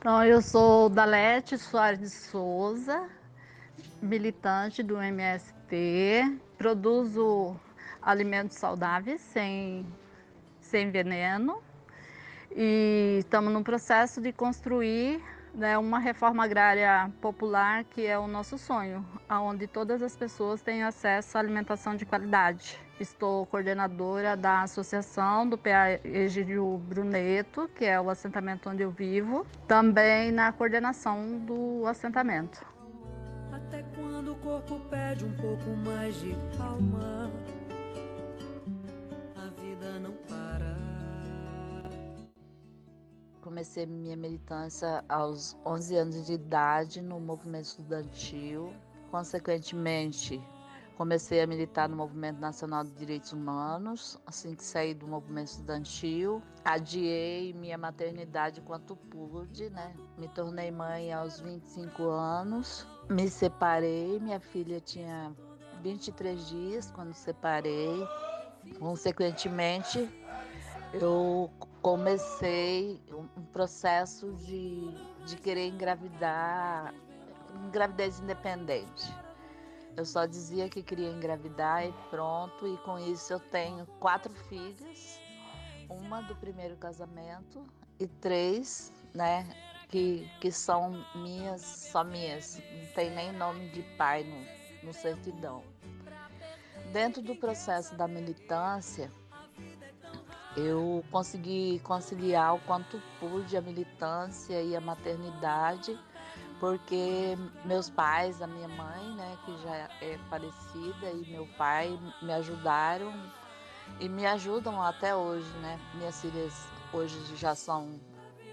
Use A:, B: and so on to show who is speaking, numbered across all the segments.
A: Então, eu sou Dalete Soares de Souza, militante do MST, produzo alimentos saudáveis sem, sem veneno. E estamos no processo de construir né, uma reforma agrária popular que é o nosso sonho, onde todas as pessoas têm acesso à alimentação de qualidade. Estou coordenadora da associação do PA Egídio Bruneto, que é o assentamento onde eu vivo, também na coordenação do assentamento. Até quando o corpo pede um pouco mais de calma,
B: Comecei minha militância aos 11 anos de idade no movimento estudantil. Consequentemente, Comecei a militar no Movimento Nacional de Direitos Humanos, assim que saí do movimento estudantil. Adiei minha maternidade quanto pude, né? Me tornei mãe aos 25 anos. Me separei, minha filha tinha 23 dias quando separei. Consequentemente, eu comecei um processo de, de querer engravidar, gravidez independente. Eu só dizia que queria engravidar e pronto, e com isso eu tenho quatro filhas, uma do primeiro casamento e três, né, que, que são minhas, só minhas, não tem nem nome de pai no, no certidão. Dentro do processo da militância, eu consegui conciliar o quanto pude a militância e a maternidade porque meus pais, a minha mãe, né, que já é falecida, e meu pai me ajudaram e me ajudam até hoje, né? Minhas filhas hoje já são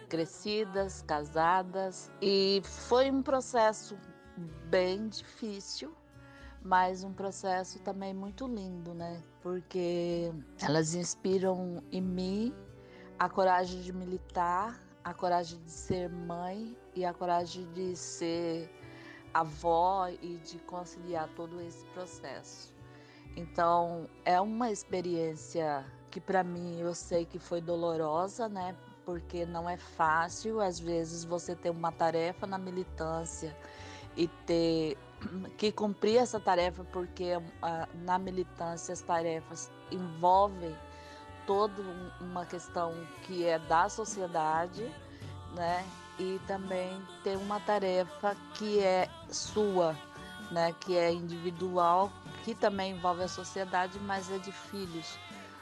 B: crescidas, casadas, e foi um processo bem difícil, mas um processo também muito lindo, né? Porque elas inspiram em mim a coragem de militar, a coragem de ser mãe e a coragem de ser avó e de conciliar todo esse processo. Então, é uma experiência que para mim eu sei que foi dolorosa, né? Porque não é fácil, às vezes você ter uma tarefa na militância e ter que cumprir essa tarefa porque ah, na militância as tarefas envolvem toda uma questão que é da sociedade, né? E também tem uma tarefa que é sua, né? Que é individual, que também envolve a sociedade, mas é de filhos.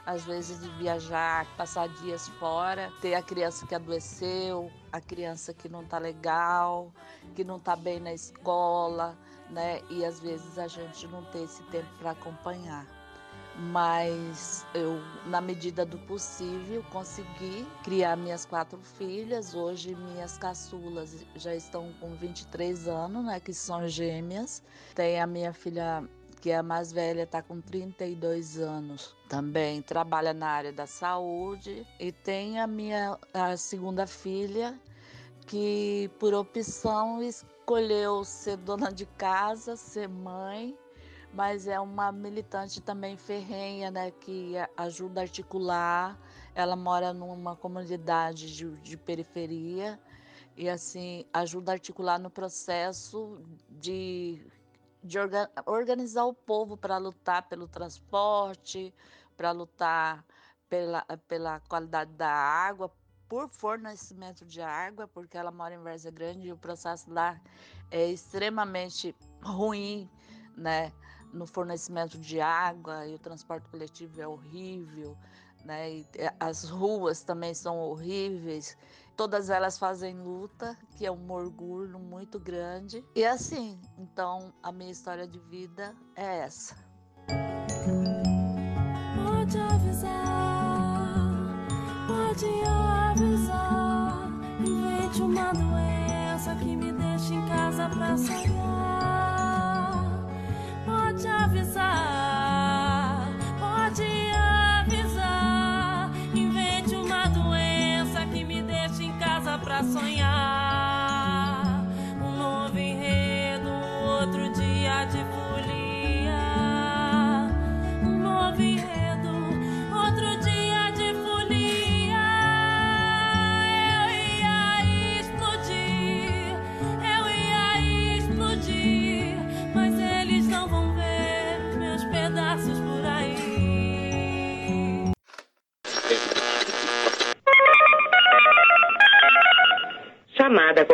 B: Às vezes de viajar, passar dias fora, ter a criança que adoeceu, a criança que não tá legal, que não tá bem na escola, né? E às vezes a gente não tem esse tempo para acompanhar mas eu, na medida do possível, consegui criar minhas quatro filhas. Hoje, minhas caçulas já estão com 23 anos, né, que são gêmeas. Tem a minha filha, que é a mais velha, está com 32 anos. Também trabalha na área da saúde. E tem a minha a segunda filha, que por opção escolheu ser dona de casa, ser mãe mas é uma militante também ferrenha, né, que ajuda a articular. Ela mora numa comunidade de, de periferia e assim ajuda a articular no processo de, de orga, organizar o povo para lutar pelo transporte, para lutar pela, pela qualidade da água, por fornecimento de água, porque ela mora em Várzea Grande e o processo lá é extremamente ruim, né? no fornecimento de água e o transporte coletivo é horrível, né? E é, as ruas também são horríveis. Todas elas fazem luta, que é um orgulho muito grande. E assim, então a minha história de vida é essa. Pode avisar, pode avisar. Invente uma doença que me deixe em casa pra sonhar pode avisar,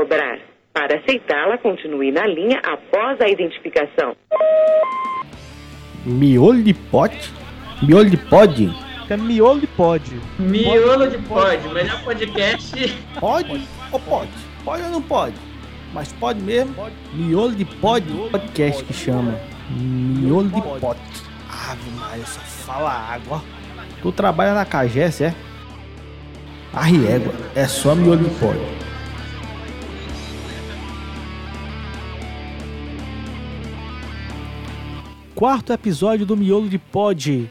C: cobrar. Para aceitá-la, continue na linha após a identificação.
D: Miolo de pote? Miolo de pod?
E: É miolo de pod.
F: Miolo de pod, melhor podcast.
D: Pode ou pode? Pode ou não pode? Mas pode mesmo? Miolo de pod? Podcast que chama. Miolo de pod. Ave Maria, só fala água. Tu trabalha na Cagés, é? Arriégua, é só miolo de pod. Quarto episódio do Miolo de Pod,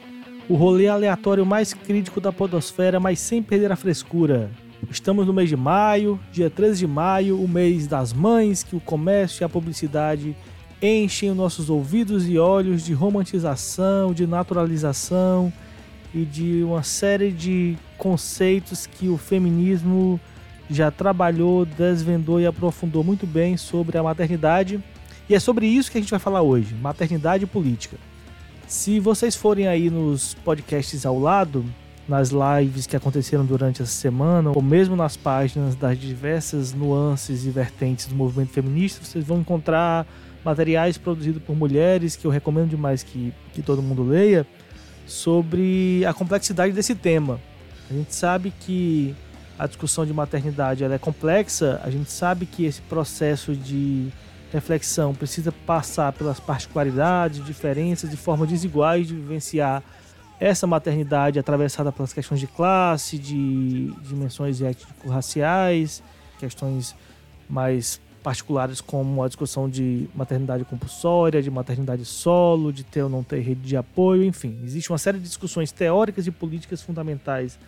D: o rolê aleatório mais crítico da podosfera, mas sem perder a frescura. Estamos no mês de maio, dia 13 de maio, o mês das mães, que o comércio e a publicidade enchem os nossos ouvidos e olhos de romantização, de naturalização e de uma série de conceitos que o feminismo já trabalhou, desvendou e aprofundou muito bem sobre a maternidade. E é sobre isso que a gente vai falar hoje, maternidade e política. Se vocês forem aí nos podcasts ao lado, nas lives que aconteceram durante essa semana, ou mesmo nas páginas das diversas nuances e vertentes do movimento feminista, vocês vão encontrar materiais produzidos por mulheres que eu recomendo demais que, que todo mundo leia sobre a complexidade desse tema. A gente sabe que a discussão de maternidade ela é complexa, a gente sabe que esse processo de reflexão precisa passar pelas particularidades, diferenças, de formas desiguais de vivenciar essa maternidade atravessada pelas questões de classe, de dimensões étnico-raciais, questões mais particulares como a discussão de maternidade compulsória, de maternidade solo, de ter ou não ter rede de apoio, enfim. Existe uma série de discussões teóricas e políticas fundamentais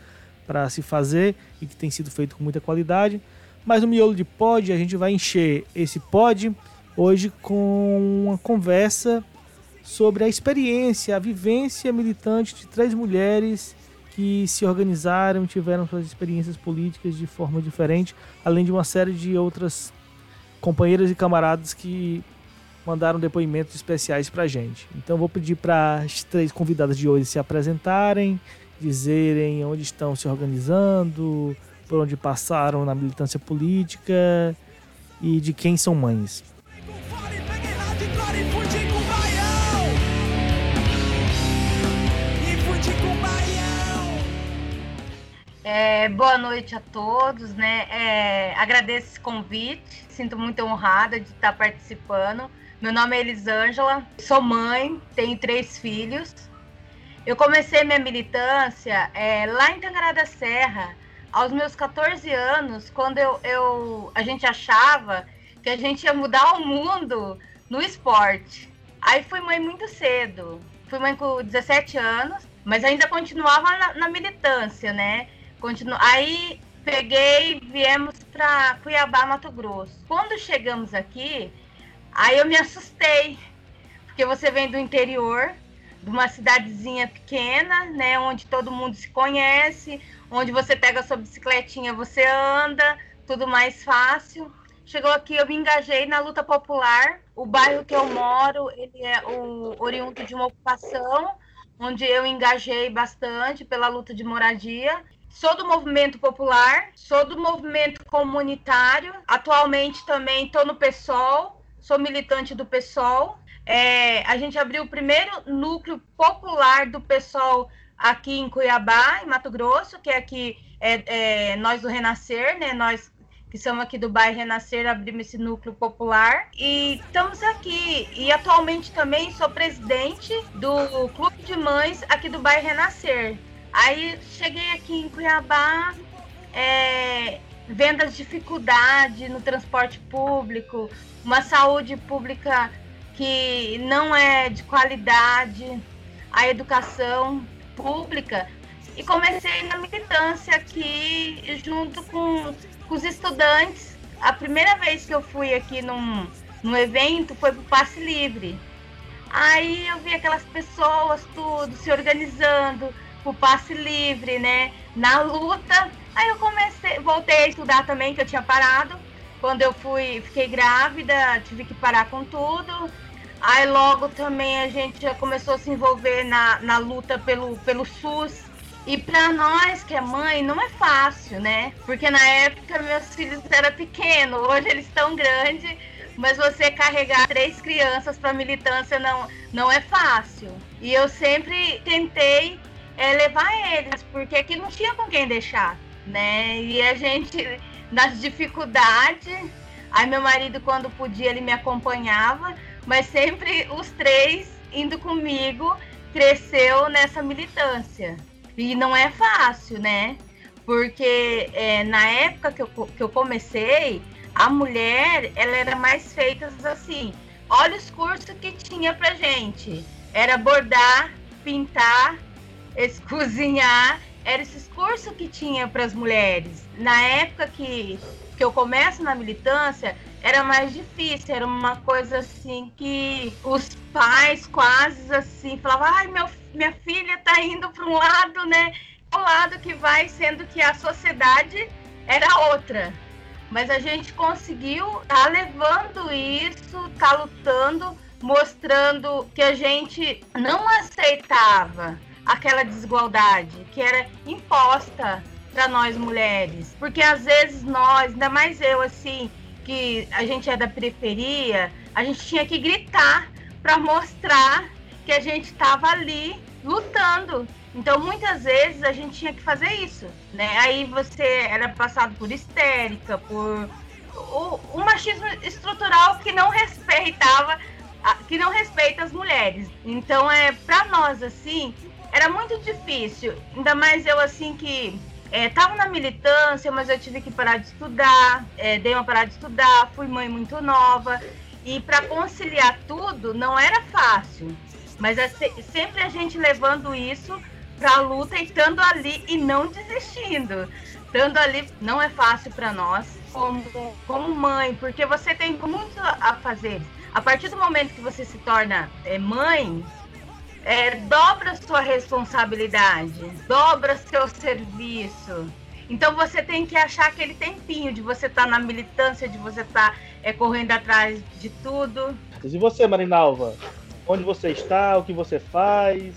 D: para se fazer e que tem sido feito com muita qualidade. Mas no miolo de pod a gente vai encher esse pod hoje com uma conversa sobre a experiência, a vivência militante de três mulheres que se organizaram, tiveram suas experiências políticas de forma diferente, além de uma série de outras companheiras e camaradas que mandaram depoimentos especiais para gente. Então vou pedir para as três convidadas de hoje se apresentarem, dizerem onde estão se organizando, por onde passaram na militância política e de quem são mães.
G: É, boa noite a todos, né? É, agradeço esse convite, sinto muito honrada de estar participando. Meu nome é Elisângela, sou mãe, tenho três filhos. Eu comecei minha militância é, lá em Tangará da Serra, aos meus 14 anos, quando eu, eu, a gente achava que a gente ia mudar o mundo no esporte. Aí fui mãe muito cedo, fui mãe com 17 anos, mas ainda continuava na, na militância, né? Continu... Aí peguei, viemos para Cuiabá, Mato Grosso. Quando chegamos aqui, aí eu me assustei, porque você vem do interior, de uma cidadezinha pequena, né, onde todo mundo se conhece, onde você pega sua bicicletinha, você anda, tudo mais fácil. Chegou aqui, eu me engajei na luta popular. O bairro que eu moro, ele é o oriundo de uma ocupação, onde eu engajei bastante pela luta de moradia. Sou do movimento popular, sou do movimento comunitário. Atualmente também estou no PSOL, sou militante do PSOL. É, a gente abriu o primeiro núcleo popular do PSOL aqui em Cuiabá, em Mato Grosso, que é aqui é, é, nós do Renascer, né? Nós que somos aqui do bairro Renascer, abrimos esse núcleo popular e estamos aqui. E atualmente também sou presidente do Clube de Mães aqui do bairro Renascer. Aí cheguei aqui em Cuiabá, é, vendo as dificuldades no transporte público, uma saúde pública que não é de qualidade, a educação pública. E comecei na militância aqui junto com, com os estudantes. A primeira vez que eu fui aqui num, num evento foi pro Passe Livre. Aí eu vi aquelas pessoas tudo se organizando, o passe livre, né? Na luta. Aí eu comecei, voltei a estudar também, que eu tinha parado. Quando eu fui, fiquei grávida, tive que parar com tudo. Aí logo também a gente já começou a se envolver na, na luta pelo, pelo SUS, E para nós que é mãe, não é fácil, né? Porque na época meus filhos eram pequenos, hoje eles estão grandes, mas você carregar três crianças para militância não, não é fácil. E eu sempre tentei é, levar eles, porque aqui não tinha com quem deixar, né? E a gente, nas dificuldades, aí meu marido, quando podia, ele me acompanhava, mas sempre os três indo comigo, cresceu nessa militância. E não é fácil, né? Porque é, na época que eu, que eu comecei, a mulher, ela era mais feita assim. Olha os cursos que tinha pra gente. Era bordar, pintar, esse, cozinhar. Era esses cursos que tinha para as mulheres. Na época que, que eu começo na militância, era mais difícil, era uma coisa assim que os pais quase assim falavam, ai, meu, minha filha tá indo para um lado, né? O lado que vai, sendo que a sociedade era outra. Mas a gente conseguiu tá levando isso, tá lutando, mostrando que a gente não aceitava aquela desigualdade que era imposta para nós mulheres. Porque às vezes nós, ainda mais eu assim, que a gente é da periferia, a gente tinha que gritar para mostrar que a gente estava ali lutando. Então, muitas vezes a gente tinha que fazer isso, né? Aí você era passado por histérica, por o, o machismo estrutural que não respeitava, que não respeita as mulheres. Então, é para nós assim, era muito difícil. Ainda mais eu assim que Estava é, na militância, mas eu tive que parar de estudar, é, dei uma parada de estudar, fui mãe muito nova. E para conciliar tudo não era fácil. Mas é sempre a gente levando isso para a luta e estando ali e não desistindo. Estando ali não é fácil para nós como, como mãe, porque você tem muito a fazer. A partir do momento que você se torna é, mãe, é, dobra sua responsabilidade, dobra seu serviço. Então você tem que achar aquele tempinho de você estar tá na militância, de você estar tá, é, correndo atrás de tudo.
D: E você, Marinalva? Onde você está? O que você faz?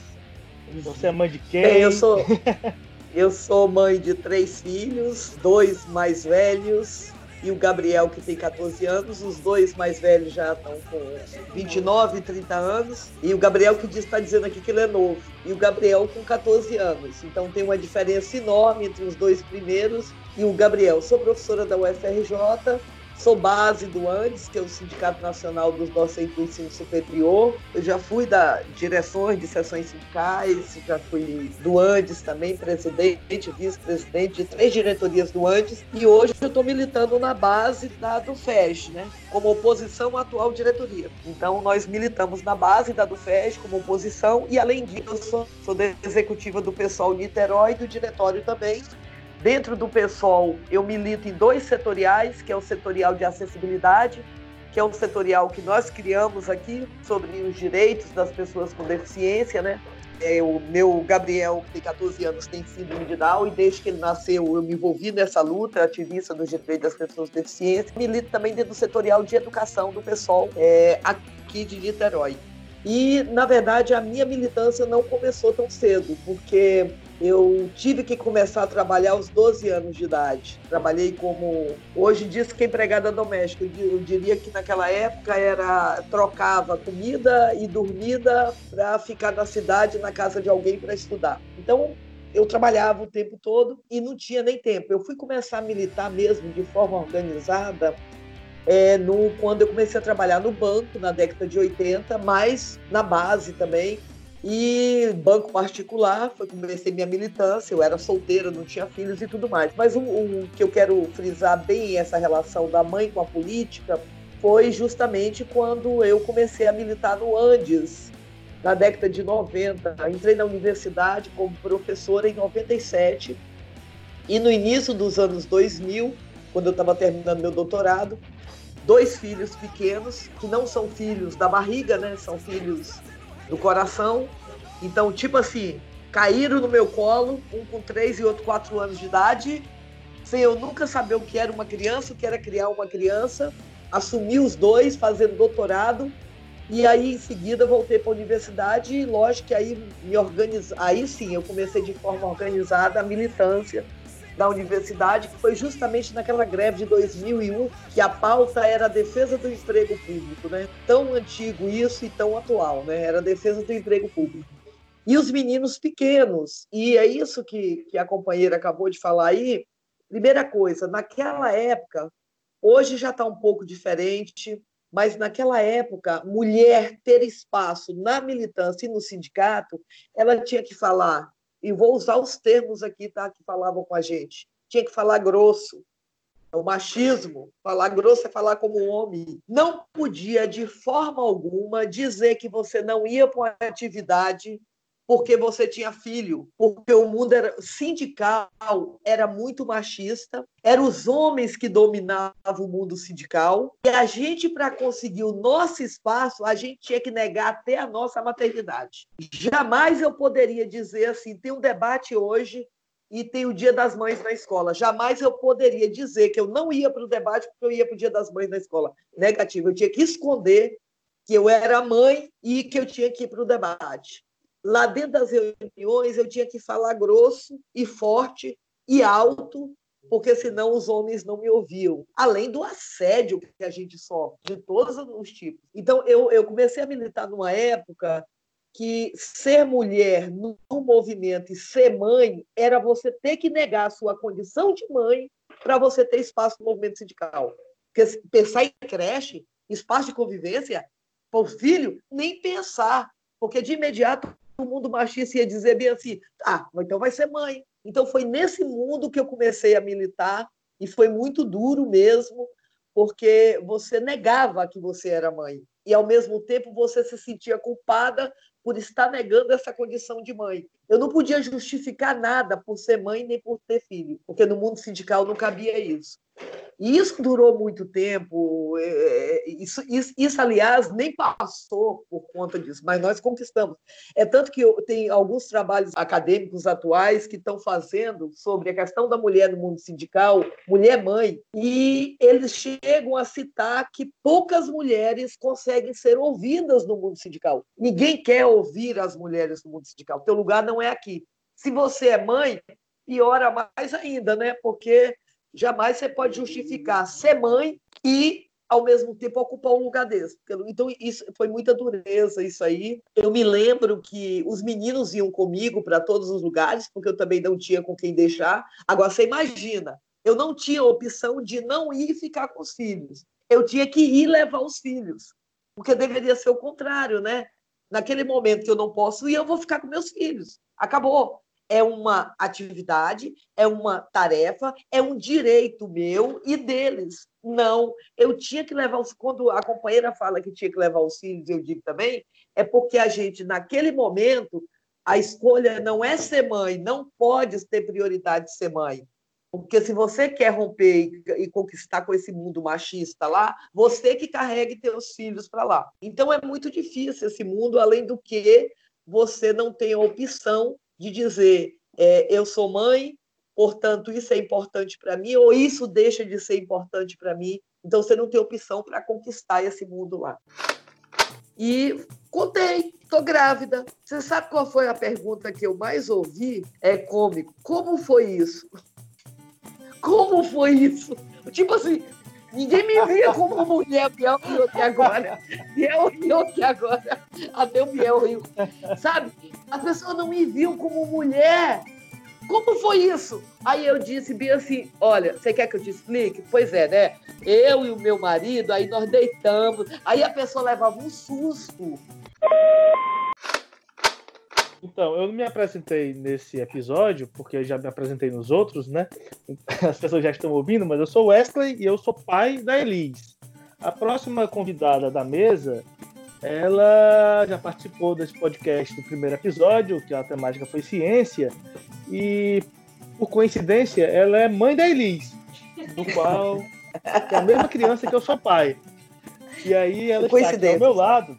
D: Você é mãe de quem? Bem,
E: eu sou eu sou mãe de três filhos, dois mais velhos, e o Gabriel, que tem 14 anos. Os dois mais velhos já estão com 29 e 30 anos. E o Gabriel que está dizendo aqui que ele é novo. E o Gabriel com 14 anos. Então tem uma diferença enorme entre os dois primeiros e o Gabriel. Sou professora da UFRJ, Sou base do ANDES, que é o Sindicato Nacional dos Docentes do Ensino Superior. Eu já fui da direções de sessões sindicais, já fui do ANDES também, presidente, vice-presidente de três diretorias do ANDES. E hoje eu estou militando na base da do FES, né, como oposição à atual diretoria. Então nós militamos na base da do FES como oposição e além disso eu sou, sou executiva do pessoal Niterói e do diretório também Dentro do PSOL, eu milito em dois setoriais, que é o setorial de acessibilidade, que é um setorial que nós criamos aqui sobre os direitos das pessoas com deficiência, né? É, o meu Gabriel, que tem 14 anos, tem síndrome de Down e desde que ele nasceu eu me envolvi nessa luta, ativista dos direitos das pessoas com deficiência. Milito também dentro do setorial de educação do PSOL é, aqui de Niterói. E, na verdade, a minha militância não começou tão cedo, porque eu tive que começar a trabalhar aos 12 anos de idade. Trabalhei como, hoje diz que empregada doméstica. Eu diria que naquela época era trocava comida e dormida para ficar na cidade, na casa de alguém para estudar. Então, eu trabalhava o tempo todo e não tinha nem tempo. Eu fui começar a militar mesmo de forma organizada é, no, quando eu comecei a trabalhar no banco na década de 80, mas na base também e banco particular, foi comecei minha militância, eu era solteira, não tinha filhos e tudo mais. Mas o, o que eu quero frisar bem essa relação da mãe com a política foi justamente quando eu comecei a militar no Andes, na década de 90. Entrei na universidade como professora em 97 e no início dos anos 2000, quando eu estava terminando meu doutorado, dois filhos pequenos, que não são filhos da barriga, né? São filhos do coração. Então, tipo assim, caíram no meu colo, um com três e outro quatro anos de idade, sem eu nunca saber o que era uma criança, o que era criar uma criança. Assumi os dois, fazendo doutorado. E aí, em seguida, voltei para a universidade e, lógico, que aí me organiza... aí sim eu comecei de forma organizada a militância da universidade, que foi justamente naquela greve de 2001, que a pauta era a defesa do emprego público, né? Tão antigo isso e tão atual, né? Era a defesa do emprego público. E os meninos pequenos, e é isso que, que a companheira acabou de falar aí. Primeira coisa, naquela época, hoje já está um pouco diferente, mas naquela época, mulher ter espaço na militância e no sindicato, ela tinha que falar, e vou usar os termos aqui tá, que falavam com a gente, tinha que falar grosso. O machismo, falar grosso é falar como homem. Não podia, de forma alguma, dizer que você não ia para uma atividade porque você tinha filho, porque o mundo era sindical era muito machista, eram os homens que dominavam o mundo sindical, e a gente para conseguir o nosso espaço, a gente tinha que negar até a nossa maternidade. Jamais eu poderia dizer assim, tem um debate hoje e tem o Dia das Mães na escola. Jamais eu poderia dizer que eu não ia para o debate porque eu ia para o Dia das Mães na escola. Negativo, eu tinha que esconder que eu era mãe e que eu tinha que ir para o debate lá dentro das reuniões eu tinha que falar grosso e forte e alto, porque senão os homens não me ouviam. Além do assédio que a gente sofre, de todos os tipos. Então, eu, eu comecei a militar numa época que ser mulher no movimento e ser mãe era você ter que negar a sua condição de mãe para você ter espaço no movimento sindical. Porque pensar em creche, espaço de convivência, para o filho, nem pensar, porque de imediato o mundo machista ia dizer bem assim: ah, então vai ser mãe. Então foi nesse mundo que eu comecei a militar e foi muito duro mesmo, porque você negava que você era mãe e ao mesmo tempo você se sentia culpada por estar negando essa condição de mãe. Eu não podia justificar nada por ser mãe nem por ter filho, porque no mundo sindical não cabia isso. E isso durou muito tempo. É, é, isso, isso, isso, aliás, nem passou por conta disso, mas nós conquistamos. É tanto que tem alguns trabalhos acadêmicos atuais que estão fazendo sobre a questão da mulher no mundo sindical, mulher-mãe, e eles chegam a citar que poucas mulheres conseguem ser ouvidas no mundo sindical. Ninguém quer ouvir as mulheres no mundo sindical. Teu lugar não é aqui. Se você é mãe, piora mais ainda, né? Porque jamais você pode justificar ser mãe e ao mesmo tempo ocupar um lugar desse. Então, isso foi muita dureza, isso aí. Eu me lembro que os meninos iam comigo para todos os lugares, porque eu também não tinha com quem deixar. Agora, você imagina, eu não tinha opção de não ir ficar com os filhos. Eu tinha que ir levar os filhos, porque deveria ser o contrário, né? Naquele momento que eu não posso ir, eu vou ficar com meus filhos. Acabou é uma atividade, é uma tarefa, é um direito meu e deles. Não, eu tinha que levar os. Quando a companheira fala que tinha que levar os filhos, eu digo também, é porque a gente, naquele momento, a escolha não é ser mãe, não pode ter prioridade de ser mãe. Porque se você quer romper e conquistar com esse mundo machista lá, você que carregue teus filhos para lá. Então é muito difícil esse mundo, além do que você não tem a opção de dizer é, eu sou mãe, portanto isso é importante para mim, ou isso deixa de ser importante para mim. Então você não tem opção para conquistar esse mundo lá. E contei, estou grávida. Você sabe qual foi a pergunta que eu mais ouvi? É cômico. Como foi isso? Como foi isso? Tipo assim, ninguém me via como mulher, Biel riu aqui agora. Biel riu aqui agora. Até o Biel riu. Sabe? As pessoas não me viam como mulher. Como foi isso? Aí eu disse bem assim: olha, você quer que eu te explique? Pois é, né? Eu e o meu marido, aí nós deitamos. Aí a pessoa levava um susto.
D: Então, eu não me apresentei nesse episódio, porque eu já me apresentei nos outros, né? As pessoas já estão ouvindo, mas eu sou Wesley e eu sou pai da Elis. A próxima convidada da mesa ela já participou desse podcast do primeiro episódio, que a temática foi ciência, e por coincidência, ela é mãe da Elis, do qual é a mesma criança que eu sou pai. E aí ela está aqui ao meu lado.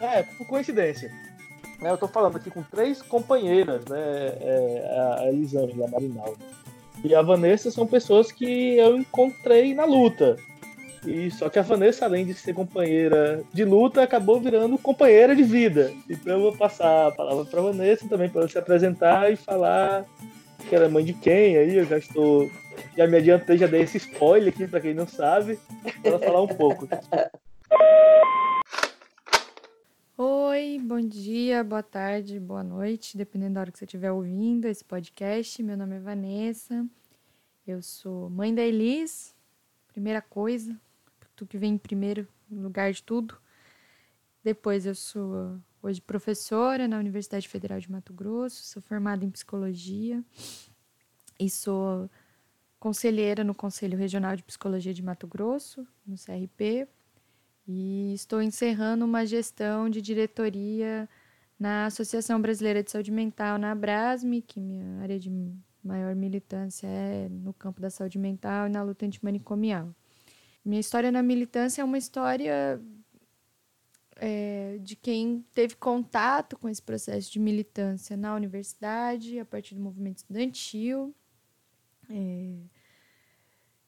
D: É, por coincidência. Eu estou falando aqui com três companheiras, né? É, a Elisângela Marinaldo e a Vanessa são pessoas que eu encontrei na luta. E só que a Vanessa, além de ser companheira de luta, acabou virando companheira de vida. Então eu vou passar a palavra para Vanessa também para ela se apresentar e falar que ela é mãe de quem aí. Eu já estou já me adiantei, já dei esse spoiler aqui para quem não sabe, para falar um pouco.
H: Oi, bom dia, boa tarde, boa noite, dependendo da hora que você estiver ouvindo esse podcast. Meu nome é Vanessa, eu sou mãe da Elis, primeira coisa, tu que vem em primeiro lugar de tudo. Depois eu sou hoje professora na Universidade Federal de Mato Grosso, sou formada em psicologia e sou conselheira no Conselho Regional de Psicologia de Mato Grosso, no CRP, e estou encerrando uma gestão de diretoria na Associação Brasileira de Saúde Mental, na Abrasme, que minha área de maior militância é no campo da saúde mental e na luta antimanicomial. Minha história na militância é uma história é, de quem teve contato com esse processo de militância na universidade, a partir do movimento estudantil, é,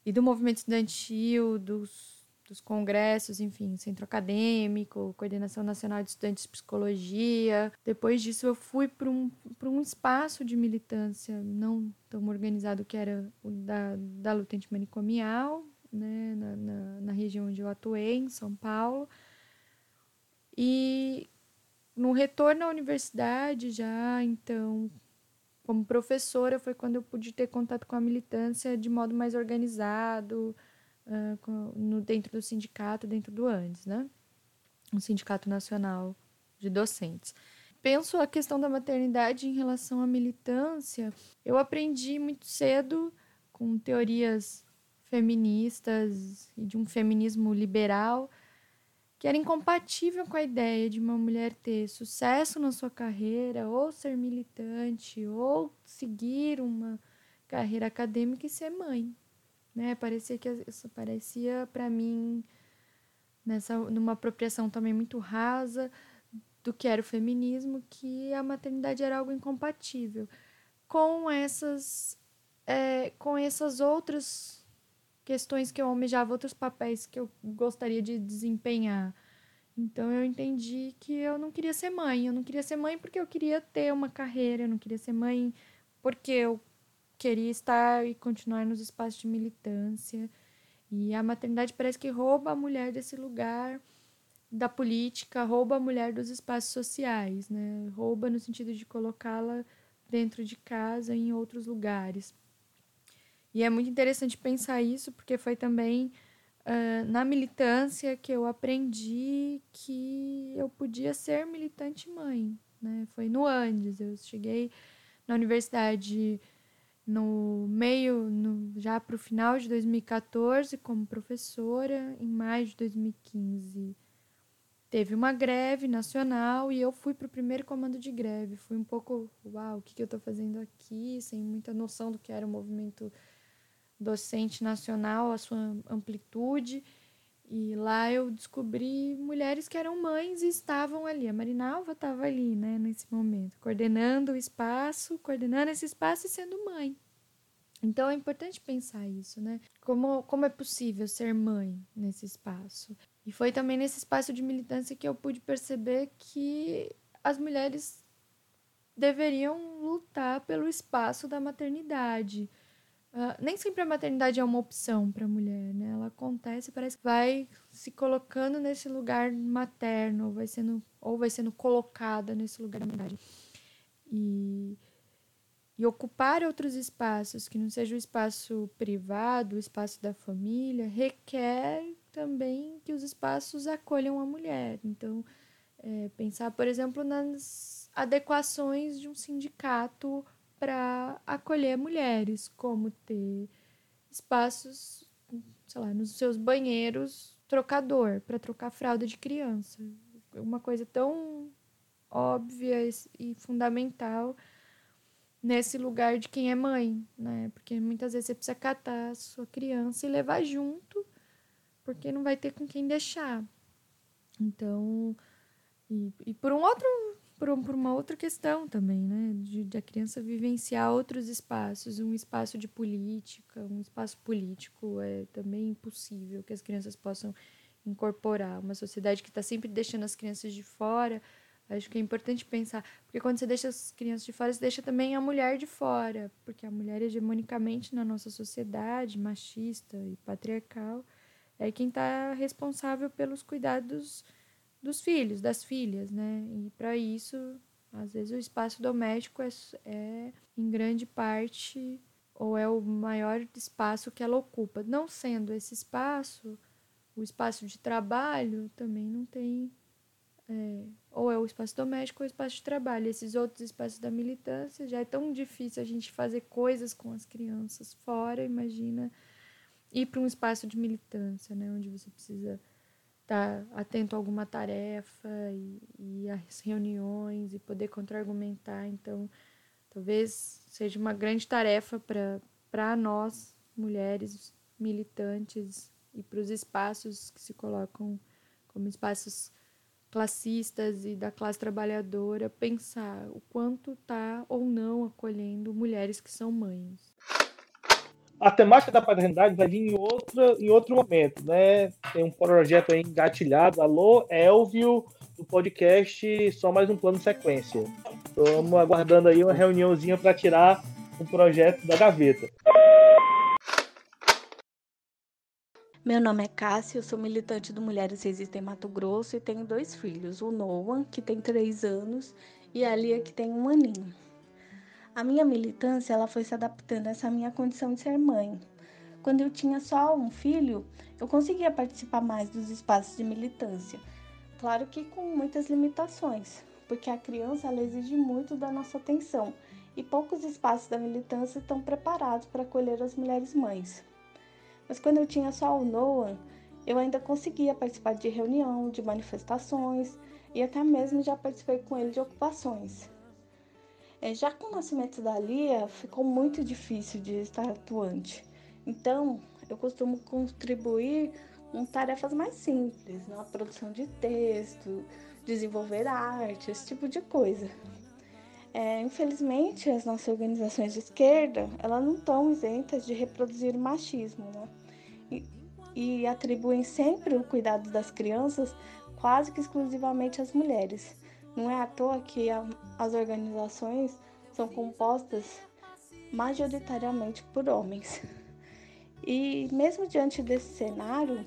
H: e do movimento estudantil, dos dos congressos, enfim, centro acadêmico, coordenação nacional de estudantes de psicologia. Depois disso, eu fui para um, um espaço de militância não tão organizado que era o da, da luta antimanicomial, né, na, na, na região onde eu atuei, em São Paulo. E no retorno à universidade, já então, como professora, foi quando eu pude ter contato com a militância de modo mais organizado uh, no, dentro do sindicato, dentro do ANDES, né? Um sindicato nacional de docentes. Penso a questão da maternidade em relação à militância. Eu aprendi muito cedo com teorias feministas e de um feminismo liberal que era incompatível com a ideia de uma mulher ter sucesso na sua carreira, ou ser militante, ou seguir uma carreira acadêmica e ser mãe né? Parecia que isso parecia para mim nessa numa apropriação também muito rasa do que era o feminismo, que a maternidade era algo incompatível com essas é, com essas outras questões que eu almejava, outros papéis que eu gostaria de desempenhar. Então eu entendi que eu não queria ser mãe. Eu não queria ser mãe porque eu queria ter uma carreira, eu não queria ser mãe porque eu queria estar e continuar nos espaços de militância. E a maternidade parece que rouba a mulher desse lugar da política, rouba a mulher dos espaços sociais, né? Rouba no sentido de colocá-la dentro de casa em outros lugares. E é muito interessante pensar isso, porque foi também uh, na militância que eu aprendi que eu podia ser militante mãe, né? Foi no Andes, eu cheguei na universidade no meio, no, já para o final de 2014, como professora, em maio de 2015. Teve uma greve nacional e eu fui para o primeiro comando de greve. Fui um pouco, uau, o que, que eu estou fazendo aqui, sem muita noção do que era o movimento docente nacional, a sua amplitude. E lá eu descobri mulheres que eram mães e estavam ali. A Marinalva estava ali, né, nesse momento, coordenando o espaço, coordenando esse espaço e sendo mãe. Então é importante pensar isso, né? Como, como é possível ser mãe nesse espaço? E foi também nesse espaço de militância que eu pude perceber que as mulheres deveriam lutar pelo espaço da maternidade Uh, nem sempre a maternidade é uma opção para a mulher, né? Ela acontece, parece que vai se colocando nesse lugar materno, ou vai sendo, ou vai sendo colocada nesse lugar da maternidade. E, e ocupar outros espaços, que não seja o espaço privado, o espaço da família, requer também que os espaços acolham a mulher. Então, é, pensar, por exemplo, nas adequações de um sindicato para acolher mulheres, como ter espaços, sei lá, nos seus banheiros, trocador para trocar fralda de criança. Uma coisa tão óbvia e fundamental nesse lugar de quem é mãe, né? Porque muitas vezes você precisa catar a sua criança e levar junto, porque não vai ter com quem deixar. Então, e, e por um outro por, por uma outra questão também, né? De, de, a criança vivenciar outros espaços, um espaço de política, um espaço político é também impossível que as crianças possam incorporar. Uma sociedade que está sempre deixando as crianças de fora, acho que é importante pensar, porque quando você deixa as crianças de fora, você deixa também a mulher de fora, porque a mulher hegemonicamente na nossa sociedade machista e patriarcal é quem está responsável pelos cuidados dos filhos, das filhas, né? E para isso, às vezes o espaço doméstico é, é, em grande parte ou é o maior espaço que ela ocupa. Não sendo esse espaço, o espaço de trabalho também não tem é, ou é o espaço doméstico ou o espaço de trabalho. Esses outros espaços da militância já é tão difícil a gente fazer coisas com as crianças fora, imagina ir para um espaço de militância, né, onde você precisa estar tá atento a alguma tarefa e, e às reuniões e poder contra-argumentar. Então, talvez seja uma grande tarefa para nós, mulheres militantes, e para os espaços que se colocam como espaços classistas e da classe trabalhadora, pensar o quanto está ou não acolhendo mulheres que são mães
D: a temática da paternidade vai vir em, outra, em outro momento, né? Tem um projeto aí engatilhado. Alô, Elvio, do podcast Só Mais Um Plano Sequência. Estamos aguardando aí uma reuniãozinha para tirar um projeto da gaveta.
I: Meu nome é Cássia, eu sou militante do Mulheres Resistem Mato Grosso e tenho dois filhos, o Noah, que tem três anos, e a Lia, que tem um aninho. A minha militância ela foi se adaptando a essa minha condição de ser mãe. Quando eu tinha só um filho, eu conseguia participar mais dos espaços de militância. Claro que com muitas limitações, porque a criança ela exige muito da nossa atenção e poucos espaços da militância estão preparados para acolher as mulheres mães. Mas quando eu tinha só o Noah, eu ainda conseguia participar de reunião, de manifestações e até mesmo já participei com ele de ocupações. É, já com o nascimento da Lia, ficou muito difícil de estar atuante. Então, eu costumo contribuir com tarefas mais simples, na produção de texto, desenvolver arte, esse tipo de coisa. É, infelizmente, as nossas organizações de esquerda, elas não estão isentas de reproduzir o machismo, né? E, e atribuem sempre o cuidado das crianças quase que exclusivamente às mulheres. Não é à toa que a, as organizações são compostas majoritariamente por homens. E mesmo diante desse cenário,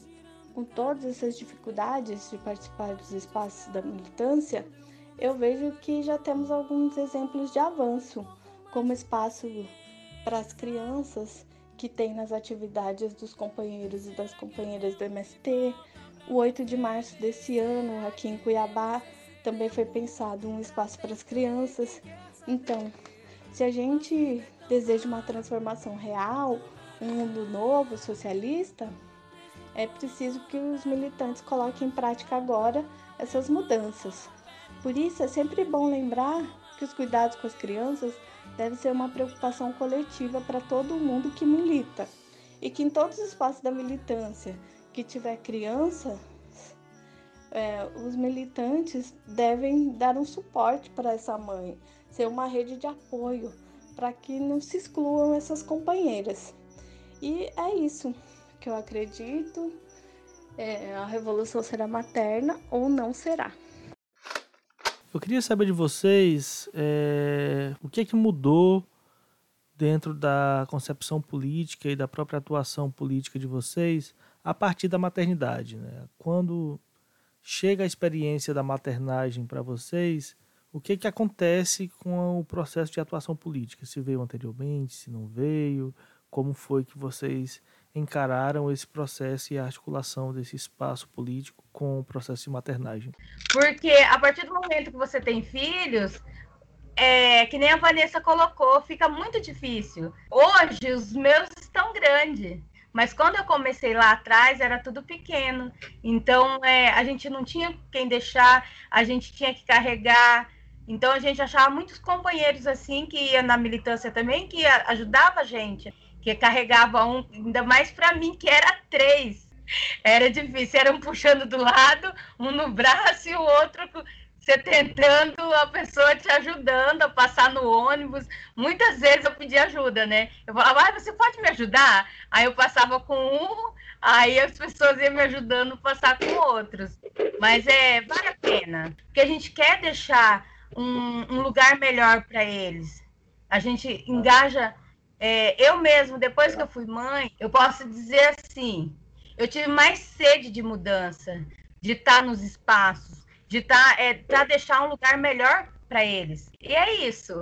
I: com todas essas dificuldades de participar dos espaços da militância, eu vejo que já temos alguns exemplos de avanço, como espaço para as crianças que tem nas atividades dos companheiros e das companheiras do MST. O 8 de março desse ano, aqui em Cuiabá, também foi pensado um espaço para as crianças. Então, se a gente deseja uma transformação real, um mundo novo, socialista, é preciso que os militantes coloquem em prática agora essas mudanças. Por isso, é sempre bom lembrar que os cuidados com as crianças devem ser uma preocupação coletiva para todo mundo que milita e que em todos os espaços da militância que tiver criança, é, os militantes devem dar um suporte para essa mãe, ser uma rede de apoio para que não se excluam essas companheiras. E é isso que eu acredito. É, a revolução será materna ou não será.
D: Eu queria saber de vocês é, o que é que mudou dentro da concepção política e da própria atuação política de vocês a partir da maternidade. Né? Quando chega a experiência da maternagem para vocês, o que, que acontece com o processo de atuação política? Se veio anteriormente, se não veio, como foi que vocês encararam esse processo e a articulação desse espaço político com o processo de maternagem?
G: Porque a partir do momento que você tem filhos, é, que nem a Vanessa colocou, fica muito difícil. Hoje os meus estão grandes. Mas quando eu comecei lá atrás, era tudo pequeno. Então, é, a gente não tinha quem deixar, a gente tinha que carregar. Então, a gente achava muitos companheiros assim, que ia na militância também, que ajudava a gente, que carregava um, ainda mais para mim, que era três. Era difícil, era um puxando do lado, um no braço e o outro você tentando, a pessoa te ajudando a passar no ônibus. Muitas vezes eu pedi ajuda, né? Eu falava, ah, você pode me ajudar? Aí eu passava com um, aí as pessoas iam me ajudando a passar com outros. Mas é, vale a pena, porque a gente quer deixar um, um lugar melhor para eles. A gente engaja. É, eu mesmo, depois que eu fui mãe, eu posso dizer assim: eu tive mais sede de mudança, de estar nos espaços de tá, é, para deixar um lugar melhor para eles. E é isso.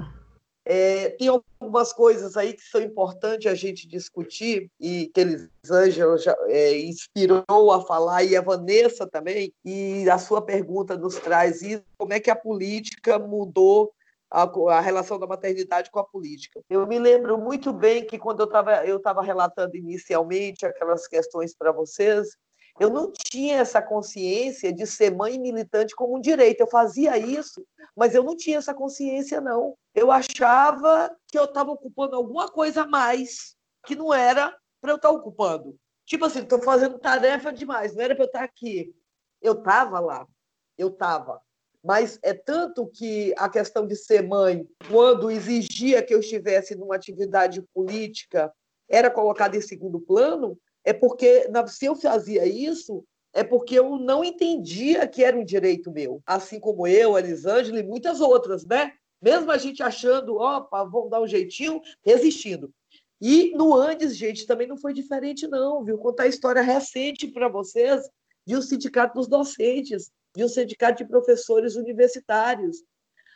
E: É, tem algumas coisas aí que são importantes a gente discutir e que Elisângela já é, inspirou a falar e a Vanessa também e a sua pergunta nos traz isso como é que a política mudou a, a, relação da maternidade com a política. Eu me lembro muito bem que quando eu estava eu tava relatando inicialmente aquelas questões para vocês, eu não tinha essa consciência de ser mãe militante como um direito. Eu fazia isso, mas eu não tinha essa consciência, não. Eu achava que eu estava ocupando alguma coisa a mais que não era para eu estar tá ocupando. Tipo assim, estou fazendo tarefa demais, não era para eu estar tá aqui. Eu estava lá, eu estava. Mas é tanto que a questão de ser mãe, quando exigia que eu estivesse numa atividade política, era colocada em segundo plano, é porque, se eu fazia isso, é porque eu não entendia que era um direito meu. Assim como eu, Elisângela e muitas outras, né? Mesmo a gente achando, opa, vamos dar um jeitinho, resistindo. E no Andes, gente, também não foi diferente, não, viu? Contar a história recente para vocês de um sindicato dos docentes, de um sindicato de professores universitários.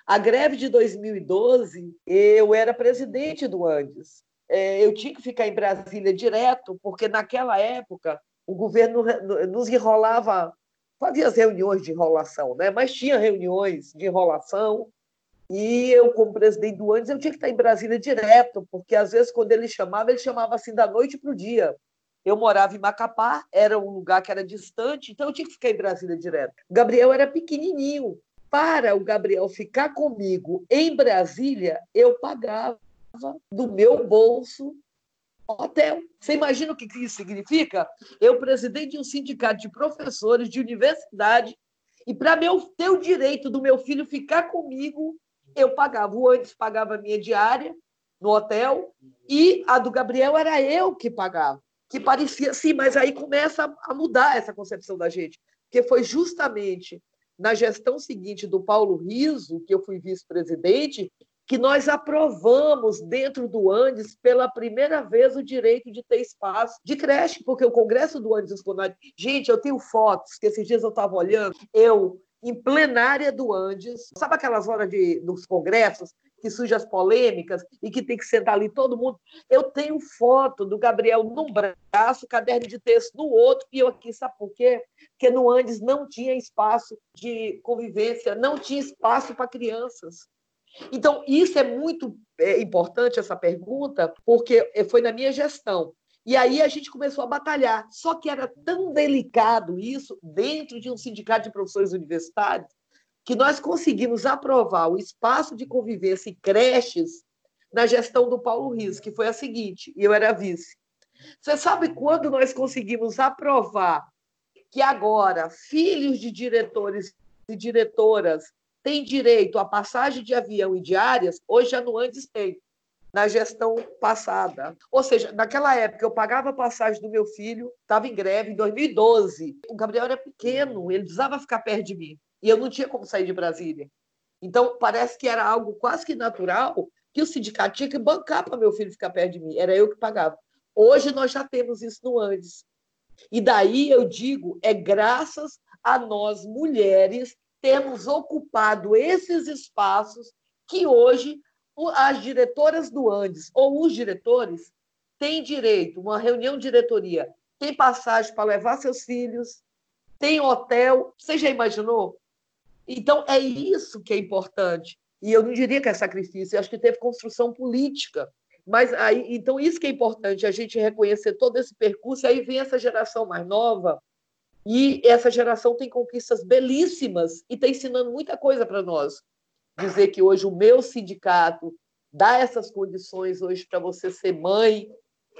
E: A greve de 2012, eu era presidente do Andes eu tinha que ficar em Brasília direto, porque naquela época o governo nos enrolava, fazia as reuniões de enrolação, né? mas tinha reuniões de enrolação, e eu, como presidente do ANDES, eu tinha que estar em Brasília direto, porque às vezes quando ele chamava, ele chamava assim da noite para o dia. Eu morava em Macapá, era um lugar que era distante, então eu tinha que ficar em Brasília direto. O Gabriel era pequenininho. Para o Gabriel ficar comigo em Brasília, eu pagava do meu bolso hotel. Você imagina o que isso significa? Eu, presidente de um sindicato de professores de universidade, e para ter o direito do meu filho ficar comigo, eu pagava. O antes pagava a minha diária no hotel, e a do Gabriel era eu que pagava. Que parecia assim, mas aí começa a mudar essa concepção da gente. Porque foi justamente na gestão seguinte do Paulo Riso, que eu fui vice-presidente, que nós aprovamos dentro do Andes pela primeira vez o direito de ter espaço de creche, porque o Congresso do Andes Escolar. Gente, eu tenho fotos que esses dias eu estava olhando, eu em plenária do Andes, sabe aquelas horas de, dos congressos que surgem as polêmicas e que tem que sentar ali todo mundo. Eu tenho foto do Gabriel num braço, caderno de texto no outro, e eu aqui, sabe por quê? Porque no Andes não tinha espaço de convivência, não tinha espaço para crianças. Então, isso é muito é, importante, essa pergunta, porque foi na minha gestão. E aí a gente começou a batalhar. Só que era tão delicado isso, dentro de um sindicato de professores universitários, que nós conseguimos aprovar o espaço de convivência e creches na gestão do Paulo Rios, que foi a seguinte, e eu era vice. Você sabe quando nós conseguimos aprovar que agora filhos de diretores e diretoras tem direito à passagem de avião e diárias, hoje a Nuandes tem, na gestão passada. Ou seja, naquela época eu pagava a passagem do meu filho, estava em greve em 2012. O Gabriel era pequeno, ele precisava ficar perto de mim. E eu não tinha como sair de Brasília. Então, parece que era algo quase que natural que o sindicato tinha que bancar para meu filho ficar perto de mim. Era eu que pagava. Hoje nós já temos isso no Andes. E daí eu digo, é graças a nós mulheres temos ocupado esses espaços que hoje as diretoras do Andes ou os diretores têm direito, uma reunião de diretoria, tem passagem para levar seus filhos, tem hotel. Você já imaginou? Então, é isso que é importante. E eu não diria que é sacrifício, eu acho que teve construção política. Mas aí, então, isso que é importante, a gente reconhecer todo esse percurso, aí vem essa geração mais nova, e essa geração tem conquistas belíssimas e está ensinando muita coisa para nós. Dizer que hoje o meu sindicato dá essas condições hoje para você ser mãe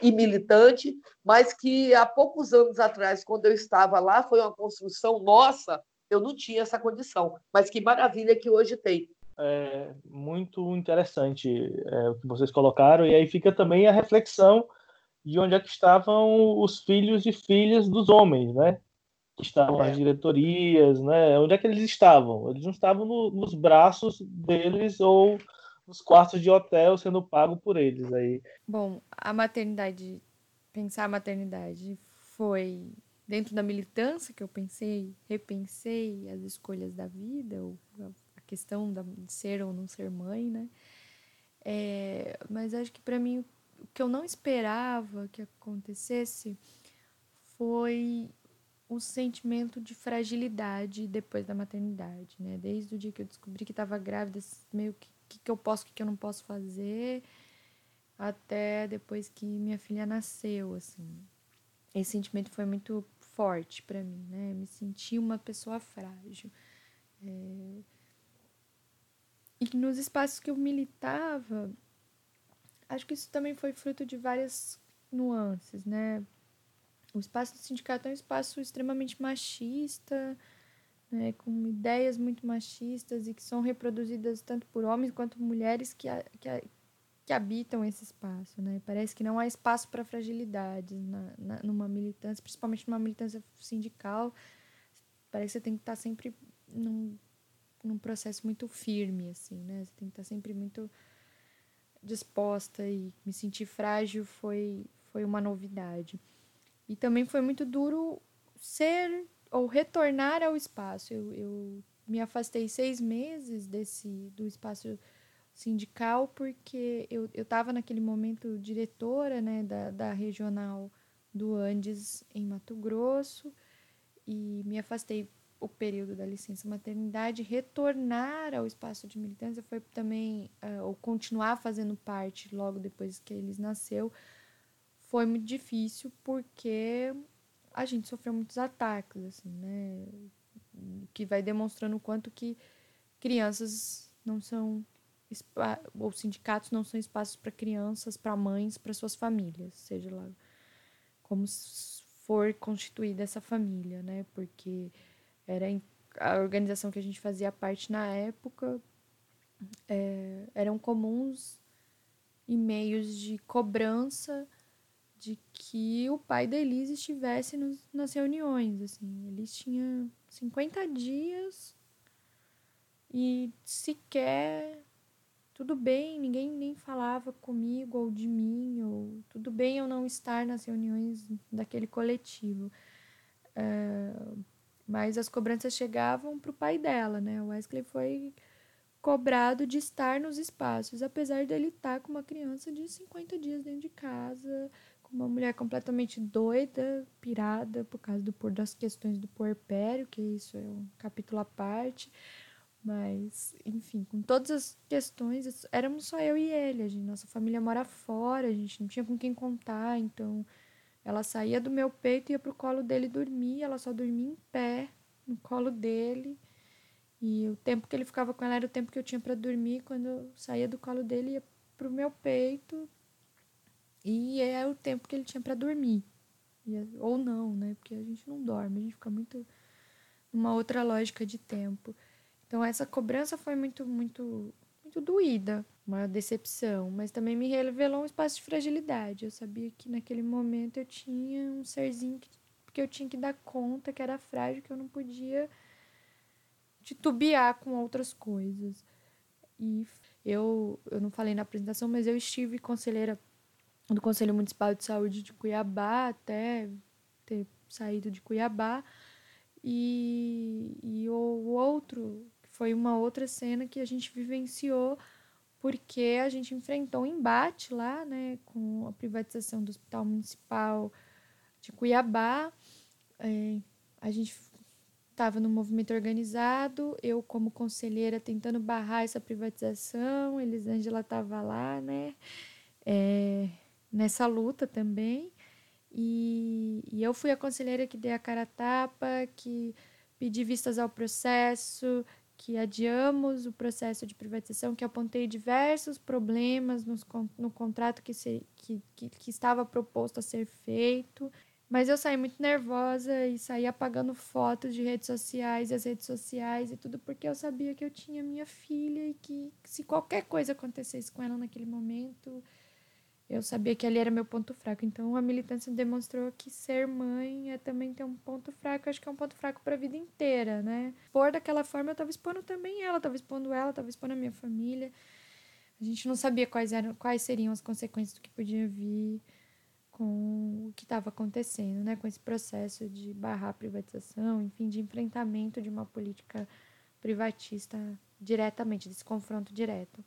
E: e militante, mas que há poucos anos atrás, quando eu estava lá, foi uma construção nossa. eu não tinha essa condição. Mas que maravilha que hoje tem.
D: É muito interessante é, o que vocês colocaram, e aí fica também a reflexão de onde é que estavam os filhos e filhas dos homens, né? Estavam é. diretorias, né? Onde é que eles estavam? Eles não estavam no, nos braços deles ou nos quartos de hotel sendo pago por eles aí.
H: Bom, a maternidade, pensar a maternidade foi dentro da militância que eu pensei, repensei as escolhas da vida, ou a questão de ser ou não ser mãe, né? É, mas acho que para mim o que eu não esperava que acontecesse foi o sentimento de fragilidade depois da maternidade, né? Desde o dia que eu descobri que estava grávida, meio que que, que eu posso, o que, que eu não posso fazer, até depois que minha filha nasceu, assim. Esse sentimento foi muito forte para mim, né? Me senti uma pessoa frágil. É... E nos espaços que eu militava, acho que isso também foi fruto de várias nuances, né? O espaço do sindicato é um espaço extremamente machista, né, com ideias muito machistas e que são reproduzidas tanto por homens quanto mulheres que, que, que habitam esse espaço. Né? Parece que não há espaço para fragilidades na, na, numa militância, principalmente numa militância sindical. Parece que você tem que estar sempre num, num processo muito firme, assim, né? Você tem que estar sempre muito disposta e me sentir frágil foi, foi uma novidade. E também foi muito duro ser ou retornar ao espaço. Eu, eu me afastei seis meses desse do espaço sindical porque eu estava naquele momento diretora né, da, da regional do Andes em Mato Grosso e me afastei o período da licença maternidade, retornar ao espaço de militância foi também, uh, ou continuar fazendo parte logo depois que eles nasceu, foi muito difícil porque a gente sofreu muitos ataques, assim, né? Que vai demonstrando o quanto que crianças não são ou sindicatos não são espaços para crianças, para mães, para suas famílias, seja lá como for constituída essa família, né? Porque era a organização que a gente fazia parte na época é, eram comuns e-mails de cobrança de que o pai da Elise estivesse nos, nas reuniões, assim. Eles tinham 50 dias e sequer tudo bem, ninguém nem falava comigo ou de mim, ou tudo bem eu não estar nas reuniões daquele coletivo. É, mas as cobranças chegavam para o pai dela, né? O Wesley foi cobrado de estar nos espaços, apesar dele estar com uma criança de 50 dias dentro de casa, uma mulher completamente doida, pirada por causa do por das questões do puerpério, que isso é um capítulo à parte. Mas, enfim, com todas as questões, éramos só eu e ele. A gente, nossa família mora fora, a gente não tinha com quem contar, então ela saía do meu peito e ia pro colo dele dormir, ela só dormia em pé no colo dele. E o tempo que ele ficava com ela era o tempo que eu tinha para dormir. Quando eu saía do colo dele, ia pro meu peito, e é o tempo que ele tinha para dormir. É, ou não, né? Porque a gente não dorme, a gente fica muito numa outra lógica de tempo. Então essa cobrança foi muito, muito, muito doída, uma decepção, mas também me revelou um espaço de fragilidade. Eu sabia que naquele momento eu tinha um serzinho que, que eu tinha que dar conta, que era frágil, que eu não podia titubear com outras coisas. E eu, eu não falei na apresentação, mas eu estive conselheira do Conselho Municipal de Saúde de Cuiabá, até ter saído de Cuiabá. E, e o outro foi uma outra cena que a gente vivenciou porque a gente enfrentou um embate lá, né, com a privatização do Hospital Municipal de Cuiabá. É, a gente estava no movimento organizado, eu como conselheira tentando barrar essa privatização, Elisângela estava lá, né, é, nessa luta também. E, e, eu fui a conselheira que dei a cara a tapa, que pedi vistas ao processo, que adiamos o processo de privatização, que apontei diversos problemas nos, no contrato que, se, que, que, que, estava proposto a ser feito. Mas eu saí muito nervosa e saí apagando fotos de redes sociais as redes sociais e tudo porque eu sabia que eu tinha minha filha e que se qualquer coisa acontecesse com ela naquele momento, eu sabia que ali era meu ponto fraco. Então a militância demonstrou que ser mãe é também ter um ponto fraco. Eu acho que é um ponto fraco para a vida inteira, né? Por daquela forma eu estava expondo também ela, estava expondo ela, estava expondo a minha família. A gente não sabia quais eram, quais seriam as consequências do que podia vir com o que estava acontecendo, né? Com esse processo de barrar a privatização, enfim, de enfrentamento de uma política privatista diretamente, desse confronto direto.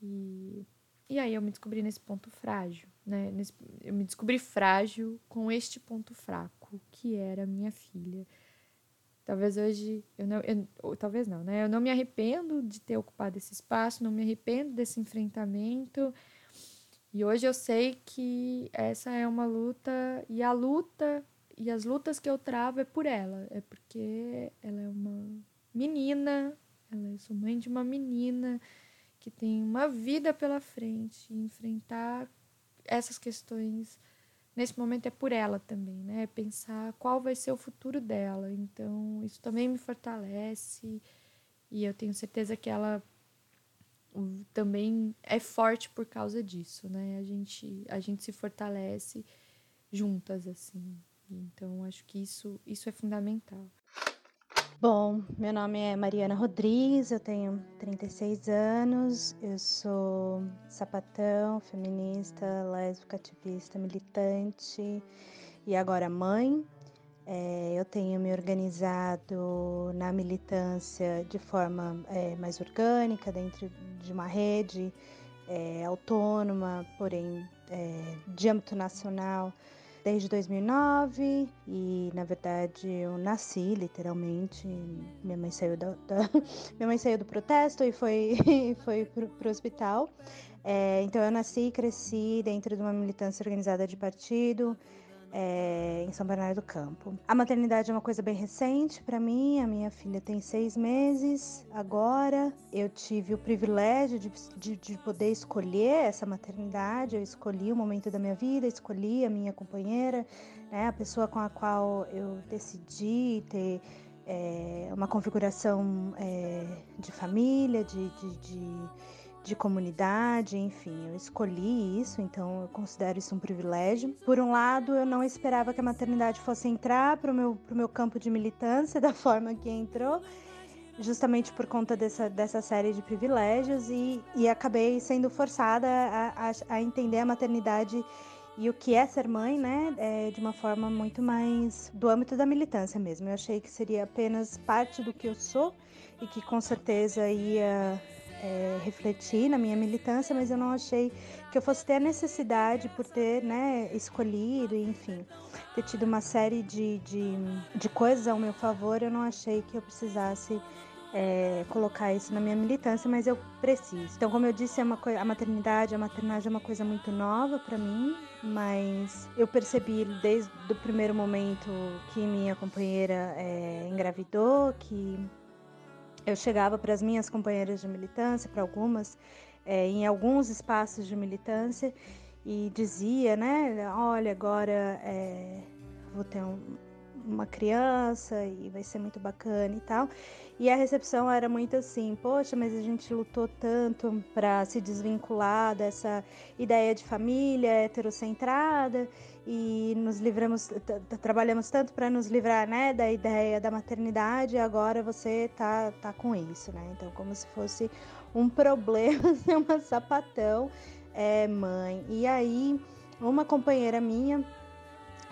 H: E e aí eu me descobri nesse ponto frágil, né? Nesse, eu me descobri frágil com este ponto fraco, que era minha filha. Talvez hoje, eu não, eu, talvez não, né? Eu não me arrependo de ter ocupado esse espaço, não me arrependo desse enfrentamento. E hoje eu sei que essa é uma luta, e a luta, e as lutas que eu travo é por ela, é porque ela é uma menina, ela, eu sou mãe de uma menina, que tem uma vida pela frente, enfrentar essas questões nesse momento é por ela também, né? É pensar qual vai ser o futuro dela. Então, isso também me fortalece e eu tenho certeza que ela também é forte por causa disso, né? A gente a gente se fortalece juntas assim. Então, acho que isso isso é fundamental.
J: Bom, meu nome é Mariana Rodrigues, eu tenho 36 anos, eu sou sapatão, feminista, lésbica, ativista, militante e agora mãe. É, eu tenho me organizado na militância de forma é, mais orgânica, dentro de uma rede é, autônoma, porém é, de âmbito nacional desde 2009 e na verdade eu nasci literalmente. Minha mãe saiu da, da minha mãe saiu do protesto e foi foi pro, pro hospital. É, então eu nasci e cresci dentro de uma militância organizada de partido é, em São Bernardo do Campo. A maternidade é uma coisa bem recente para mim. A minha filha tem seis meses agora. Eu tive o privilégio de, de, de, poder escolher essa maternidade. Eu escolhi o momento da minha vida, escolhi a minha companheira, né, a pessoa com a qual eu decidi ter é, uma configuração é, de família, de, de, de de comunidade, enfim, eu escolhi isso, então eu considero isso um privilégio. Por um lado, eu não esperava que a maternidade fosse entrar para o meu, meu campo de militância da forma que entrou, justamente por conta dessa, dessa série de privilégios, e, e acabei sendo forçada a, a, a entender a maternidade e o que é ser mãe, né, é de uma forma muito mais do âmbito da militância mesmo. Eu achei que seria apenas parte do que eu sou e que com certeza ia é, refletir na minha militância, mas eu não achei que eu fosse ter a necessidade por ter né, escolhido, enfim, ter tido uma série de, de, de coisas ao meu favor, eu não achei que eu precisasse é, colocar isso na minha militância, mas eu preciso. Então, como eu disse, é uma a maternidade, a maternagem é uma coisa muito nova para mim, mas eu percebi desde o primeiro momento que minha companheira é, engravidou, que eu chegava para as minhas companheiras de militância, para algumas, é, em alguns espaços de militância, e dizia, né, olha, agora é, vou ter um, uma criança e vai ser muito bacana e tal. E a recepção era muito assim, poxa, mas a gente lutou tanto para se desvincular dessa ideia de família heterocentrada e nos livramos, trabalhamos tanto para nos livrar, né, da ideia da maternidade, e agora você tá tá com isso, né? Então como se fosse um problema ser uma sapatão é, mãe. E aí uma companheira minha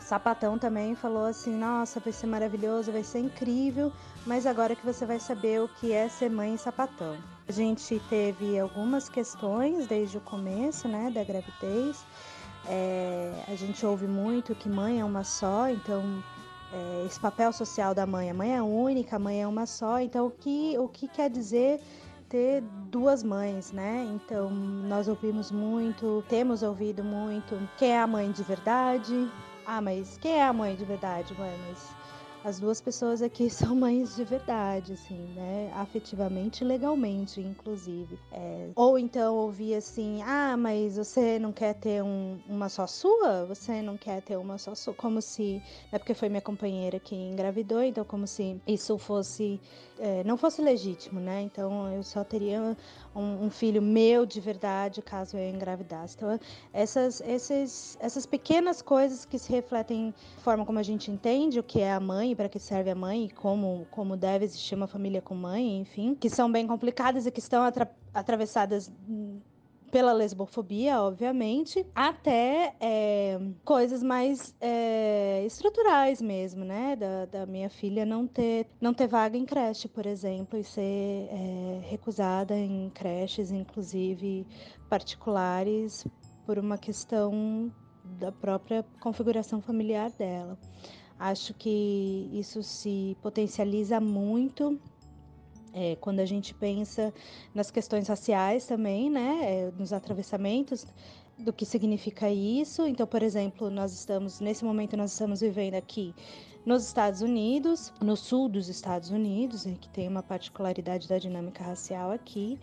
J: Sapatão também falou assim: Nossa, vai ser maravilhoso, vai ser incrível, mas agora que você vai saber o que é ser mãe sapatão. A gente teve algumas questões desde o começo, né, da gravidez. É, a gente ouve muito que mãe é uma só, então é, esse papel social da mãe, a mãe é única, a mãe é uma só, então o que, o que quer dizer ter duas mães, né? Então nós ouvimos muito, temos ouvido muito quem é a mãe de verdade, ah, mas quem é a mãe de verdade, mãe? Mas as duas pessoas aqui são mães de verdade, assim, né? Afetivamente e legalmente, inclusive. É, ou então ouvir assim, ah, mas você não quer ter um, uma só sua? Você não quer ter uma só sua? Como se, é porque foi minha companheira que engravidou, então como se isso fosse, é, não fosse legítimo, né? Então eu só teria um, um, filho meu de verdade caso eu engravidasse. Então, essas, esses, essas pequenas coisas que se refletem na forma como a gente entende o que é a mãe, para que serve a mãe, como, como deve existir uma família com mãe, enfim, que são bem complicadas e que estão atra atravessadas pela lesbofobia, obviamente, até é, coisas mais é, estruturais mesmo, né? Da, da, minha filha não ter, não ter vaga em creche, por exemplo, e ser é, recusada em creches, inclusive particulares, por uma questão da própria configuração familiar dela. Acho que isso se potencializa muito é, quando a gente pensa nas questões raciais também, né, é, nos atravessamentos do que significa isso. Então, por exemplo, nós estamos nesse momento nós estamos vivendo aqui nos Estados Unidos, no sul dos Estados Unidos, que tem uma particularidade da dinâmica racial aqui.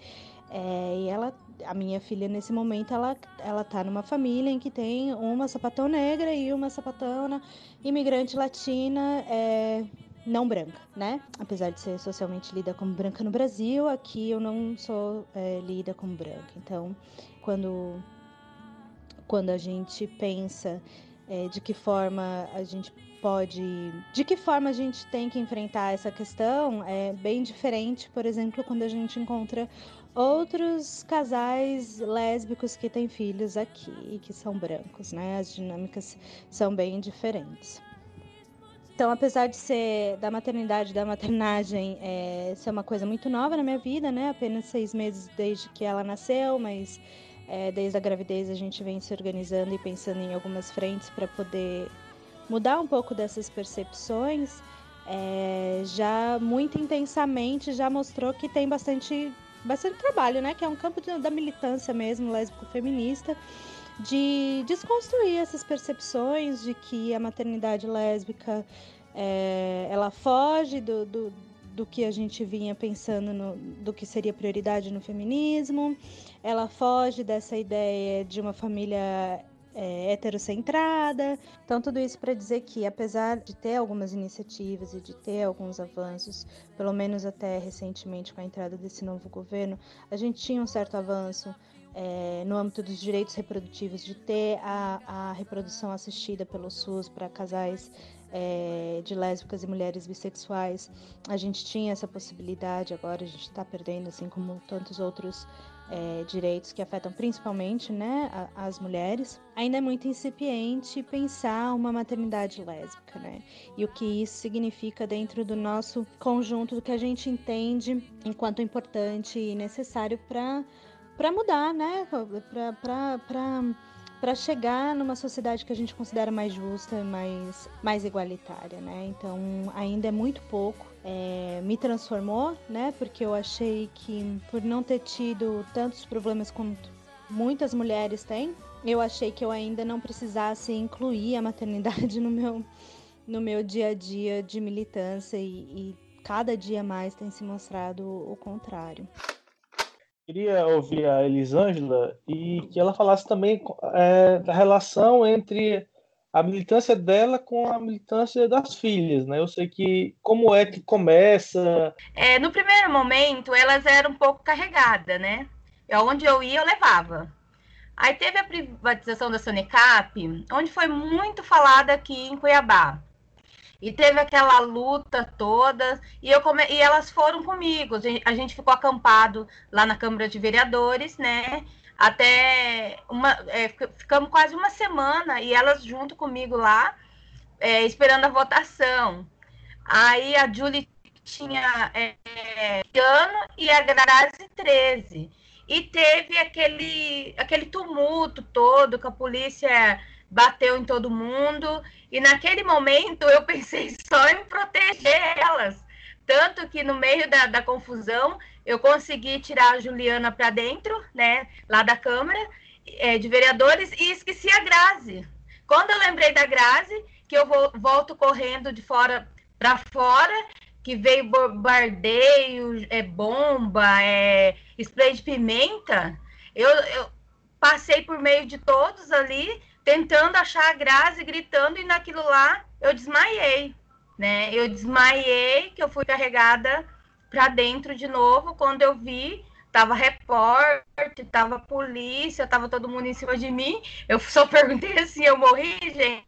J: É, e ela, a minha filha nesse momento, ela, ela tá numa família em que tem uma sapatão negra e uma sapatona imigrante latina. É, não branca, né? Apesar de ser socialmente lida como branca no Brasil, aqui eu não sou é, lida como branca. Então, quando, quando a gente pensa é, de que forma a gente pode. De que forma a gente tem que enfrentar essa questão é bem diferente, por exemplo, quando a gente encontra outros casais lésbicos que têm filhos aqui e que são brancos, né? As dinâmicas são bem diferentes. Então, apesar de ser da maternidade, da maternagem, é, ser uma coisa muito nova na minha vida, né? Apenas seis meses desde que ela nasceu, mas é, desde a gravidez a gente vem se organizando e pensando em algumas frentes para poder mudar um pouco dessas percepções. É, já muito intensamente já mostrou que tem bastante, bastante trabalho, né? Que é um campo de, da militância mesmo, lésbico-feminista de desconstruir essas percepções de que a maternidade lésbica é, ela foge do, do, do, que a gente vinha pensando no, do que seria prioridade no feminismo, ela foge dessa ideia de uma família é, heterocentrada. Então, tudo isso para dizer que, apesar de ter algumas iniciativas e de ter alguns avanços, pelo menos até recentemente com a entrada desse novo governo, a gente tinha um certo avanço é, no âmbito dos direitos reprodutivos, de ter a, a reprodução assistida pelo SUS para casais é, de lésbicas e mulheres bissexuais. A gente tinha essa possibilidade, agora a gente está perdendo, assim como tantos outros é, direitos que afetam principalmente né, a, as mulheres. Ainda é muito incipiente pensar uma maternidade lésbica, né? E o que isso significa dentro do nosso conjunto do que a gente entende enquanto importante e necessário para para mudar, né? Para chegar numa sociedade que a gente considera mais justa, mais, mais igualitária, né? Então, ainda é muito pouco. É, me transformou, né? Porque eu achei que, por não ter tido tantos problemas quanto muitas mulheres têm, eu achei que eu ainda não precisasse incluir a maternidade no meu, no meu dia a dia de militância e, e cada dia mais tem se mostrado o contrário
D: queria ouvir a Elisângela e que ela falasse também é, da relação entre a militância dela com a militância das filhas, né? Eu sei que como é que começa.
G: É, no primeiro momento, elas eram um pouco carregadas, né? Onde eu ia, eu levava. Aí teve a privatização da Sonecap, onde foi muito falada aqui em Cuiabá. E teve aquela luta toda, e, eu come... e elas foram comigo. A gente ficou acampado lá na Câmara de Vereadores, né? Até uma. É, ficamos quase uma semana e elas junto comigo lá, é, esperando a votação. Aí a Julie tinha é, ano e a Grazi 13. E teve aquele, aquele tumulto todo, que a polícia bateu em todo mundo. E naquele momento eu pensei só em proteger elas. Tanto que no meio da, da confusão eu consegui tirar a Juliana para dentro, né, lá da Câmara é, de Vereadores, e esqueci a Grazi. Quando eu lembrei da Grazi, que eu vou, volto correndo de fora para fora, que veio bombardeio, é bomba, é spray de pimenta. Eu, eu passei por meio de todos ali, tentando achar a Grazi, gritando, e naquilo lá eu desmaiei, né? Eu desmaiei, que eu fui carregada para dentro de novo, quando eu vi, tava repórter, tava polícia, tava todo mundo em cima de mim. Eu só perguntei assim, eu morri, gente?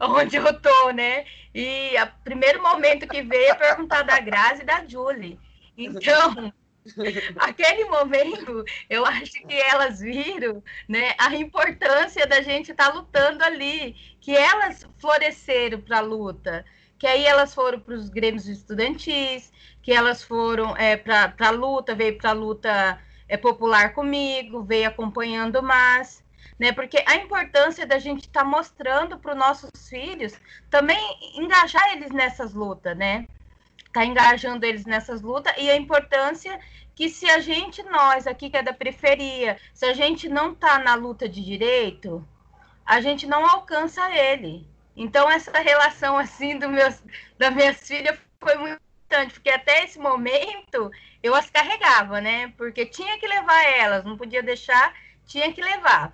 G: Onde eu tô, né? E o primeiro momento que veio é perguntar da Grazi e da Julie. Então, aquele momento, eu acho que elas viram né, a importância da gente estar tá lutando ali, que elas floresceram para a luta, que aí elas foram para os grêmios estudantis, que elas foram é, para a luta, veio para a luta é, popular comigo, veio acompanhando mais, né? Porque a importância da gente estar tá mostrando para os nossos filhos também engajar eles nessas lutas, né? Tá engajando eles nessas lutas e a importância que se a gente, nós aqui que é da periferia, se a gente não tá na luta de direito, a gente não alcança ele. Então essa relação assim do meus, das minhas filhas foi muito importante, porque até esse momento eu as carregava, né? Porque tinha que levar elas, não podia deixar, tinha que levar.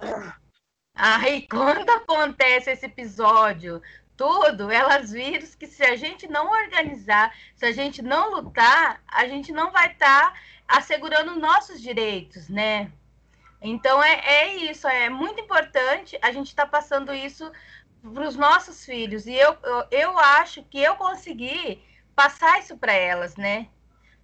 G: Aí quando acontece esse episódio, tudo, elas viram que se a gente não organizar, se a gente não lutar, a gente não vai estar tá assegurando nossos direitos, né? Então é, é isso, é muito importante a gente estar tá passando isso para os nossos filhos. E eu, eu, eu acho que eu consegui passar isso para elas, né?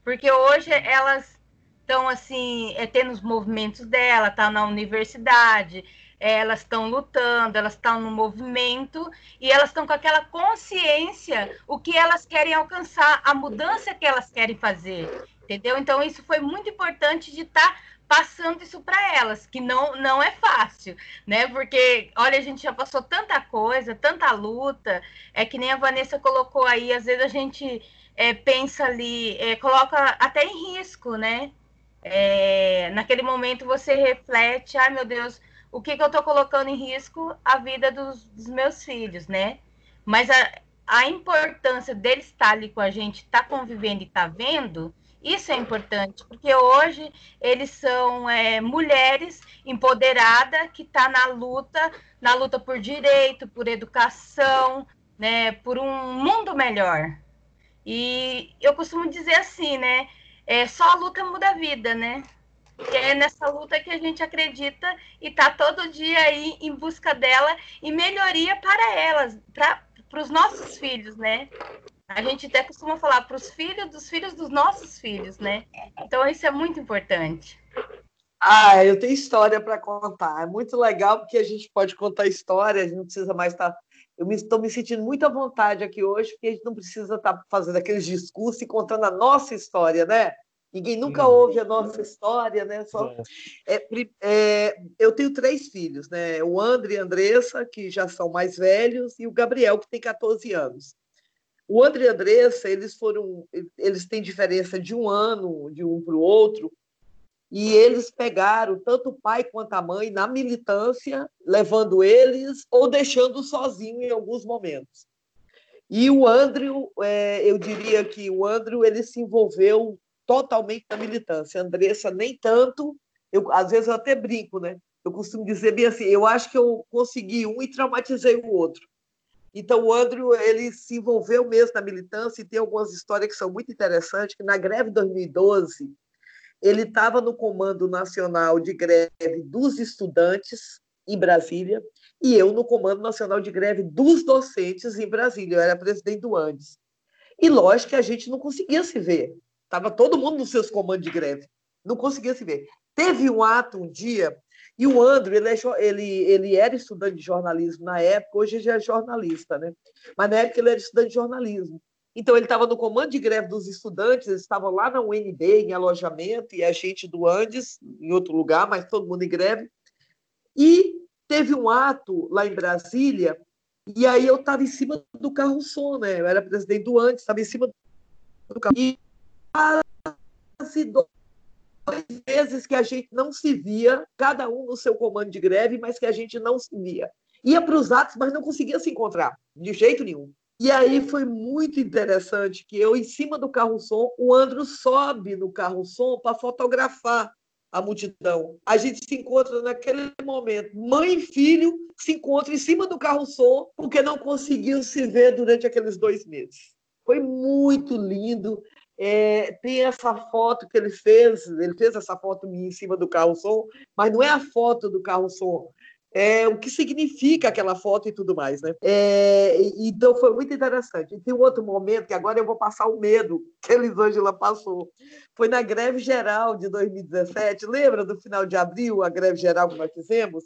G: Porque hoje elas estão assim, é, tendo os movimentos dela, tá na universidade, elas estão lutando, elas estão no movimento e elas estão com aquela consciência o que elas querem alcançar, a mudança que elas querem fazer, entendeu? Então isso foi muito importante de estar tá passando isso para elas, que não, não é fácil, né? Porque, olha, a gente já passou tanta coisa, tanta luta, é que nem a Vanessa colocou aí, às vezes a gente é, pensa ali, é, coloca até em risco, né? É, naquele momento você reflete, ai meu Deus, o que, que eu estou colocando em risco? A vida dos, dos meus filhos, né? Mas a, a importância deles estar ali com a gente, estar tá convivendo e estar tá vendo, isso é importante, porque hoje eles são é, mulheres empoderadas que estão tá na luta, na luta por direito, por educação, né, por um mundo melhor. E eu costumo dizer assim, né? É, só a luta muda a vida, né? Que é nessa luta que a gente acredita e tá todo dia aí em busca dela e melhoria para elas, para os nossos filhos, né? A gente até costuma falar para os filhos dos filhos dos nossos filhos, né? Então isso é muito importante.
E: Ah, eu tenho história para contar. É muito legal porque a gente pode contar história, a gente não precisa mais estar. Tá... Eu estou me, me, sentindo muito à vontade aqui hoje, porque a gente não precisa estar tá fazendo aqueles discursos e contando a nossa história, né? Ninguém nunca ouve a nossa história, né? Só... É, é, eu tenho três filhos, né? O André e a Andressa, que já são mais velhos, e o Gabriel, que tem 14 anos. O André e a Andressa, eles foram, eles têm diferença de um ano de um para o outro, e eles pegaram tanto o pai quanto a mãe na militância, levando eles ou deixando sozinho em alguns momentos. E o Andrew, é, eu diria que o Andrew ele se envolveu totalmente na militância. Andressa nem tanto. Eu, às vezes eu até brinco, né? Eu costumo dizer bem assim, eu acho que eu consegui um e traumatizei o outro. Então, o Andrew ele se envolveu mesmo na militância e tem algumas histórias que são muito interessantes, que na greve de 2012, ele estava no Comando Nacional de Greve dos Estudantes, em Brasília, e eu no Comando Nacional de Greve dos Docentes, em Brasília. Eu era presidente do Andes. E lógico que a gente não conseguia se ver. Estava todo mundo nos seus comandos de greve. Não conseguia se ver. Teve um ato um dia e o André, ele, é, ele, ele era estudante de jornalismo na época, hoje já é jornalista, né? Mas na época ele era estudante de jornalismo. Então ele estava no comando de greve dos estudantes, eles estavam lá na UNB, em alojamento, e a gente do Andes, em outro lugar, mas todo mundo em greve. E teve um ato lá em Brasília, e aí eu estava em cima do carro-som, né? Eu era presidente do Andes, estava em cima do carro. E quase vezes que a gente não se via, cada um no seu comando de greve, mas que a gente não se via. Ia para os atos, mas não conseguia se encontrar, de jeito nenhum. E aí foi muito interessante que eu, em cima do carro-som, o Andro sobe no carro-som para fotografar a multidão. A gente se encontra naquele momento, mãe e filho se encontram em cima do carro-som porque não conseguiam se ver durante aqueles dois meses. Foi muito lindo. É, tem essa foto que ele fez, ele fez essa foto minha em cima do carro-som, mas não é a foto do carro-som, é, o que significa aquela foto e tudo mais, né? É, então foi muito interessante. E tem um outro momento que agora eu vou passar o medo que a Elisângela passou. Foi na greve geral de 2017, lembra do final de abril, a greve geral que nós fizemos?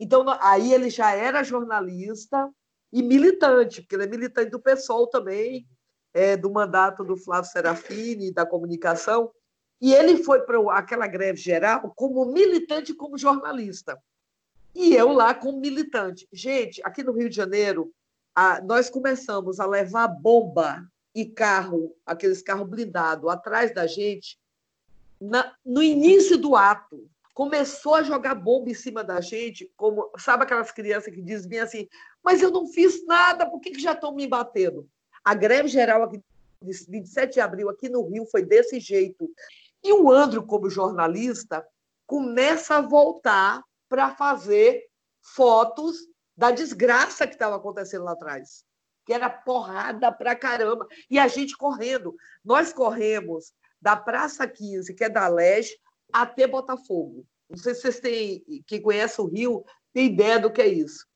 E: Então, aí ele já era jornalista e militante, porque ele é militante do PSOL também, é, do mandato do Flávio Serafini, da comunicação, e ele foi para aquela greve geral como militante como jornalista. E eu lá como militante. Gente, aqui no Rio de Janeiro, a, nós começamos a levar bomba e carro, aqueles carros blindados, atrás da gente, na, no início do ato. Começou a jogar bomba em cima da gente, como sabe aquelas crianças que dizem bem assim, mas eu não fiz nada, por que, que já estão me batendo? A greve geral de 27 de abril aqui no Rio foi desse jeito. E o Andro, como jornalista, começa a voltar para fazer fotos da desgraça que estava acontecendo lá atrás, que era porrada para caramba, e a gente correndo. Nós corremos da Praça 15, que é da Leste, até Botafogo. Não sei se vocês têm, quem conhece o Rio, tem ideia do que é isso.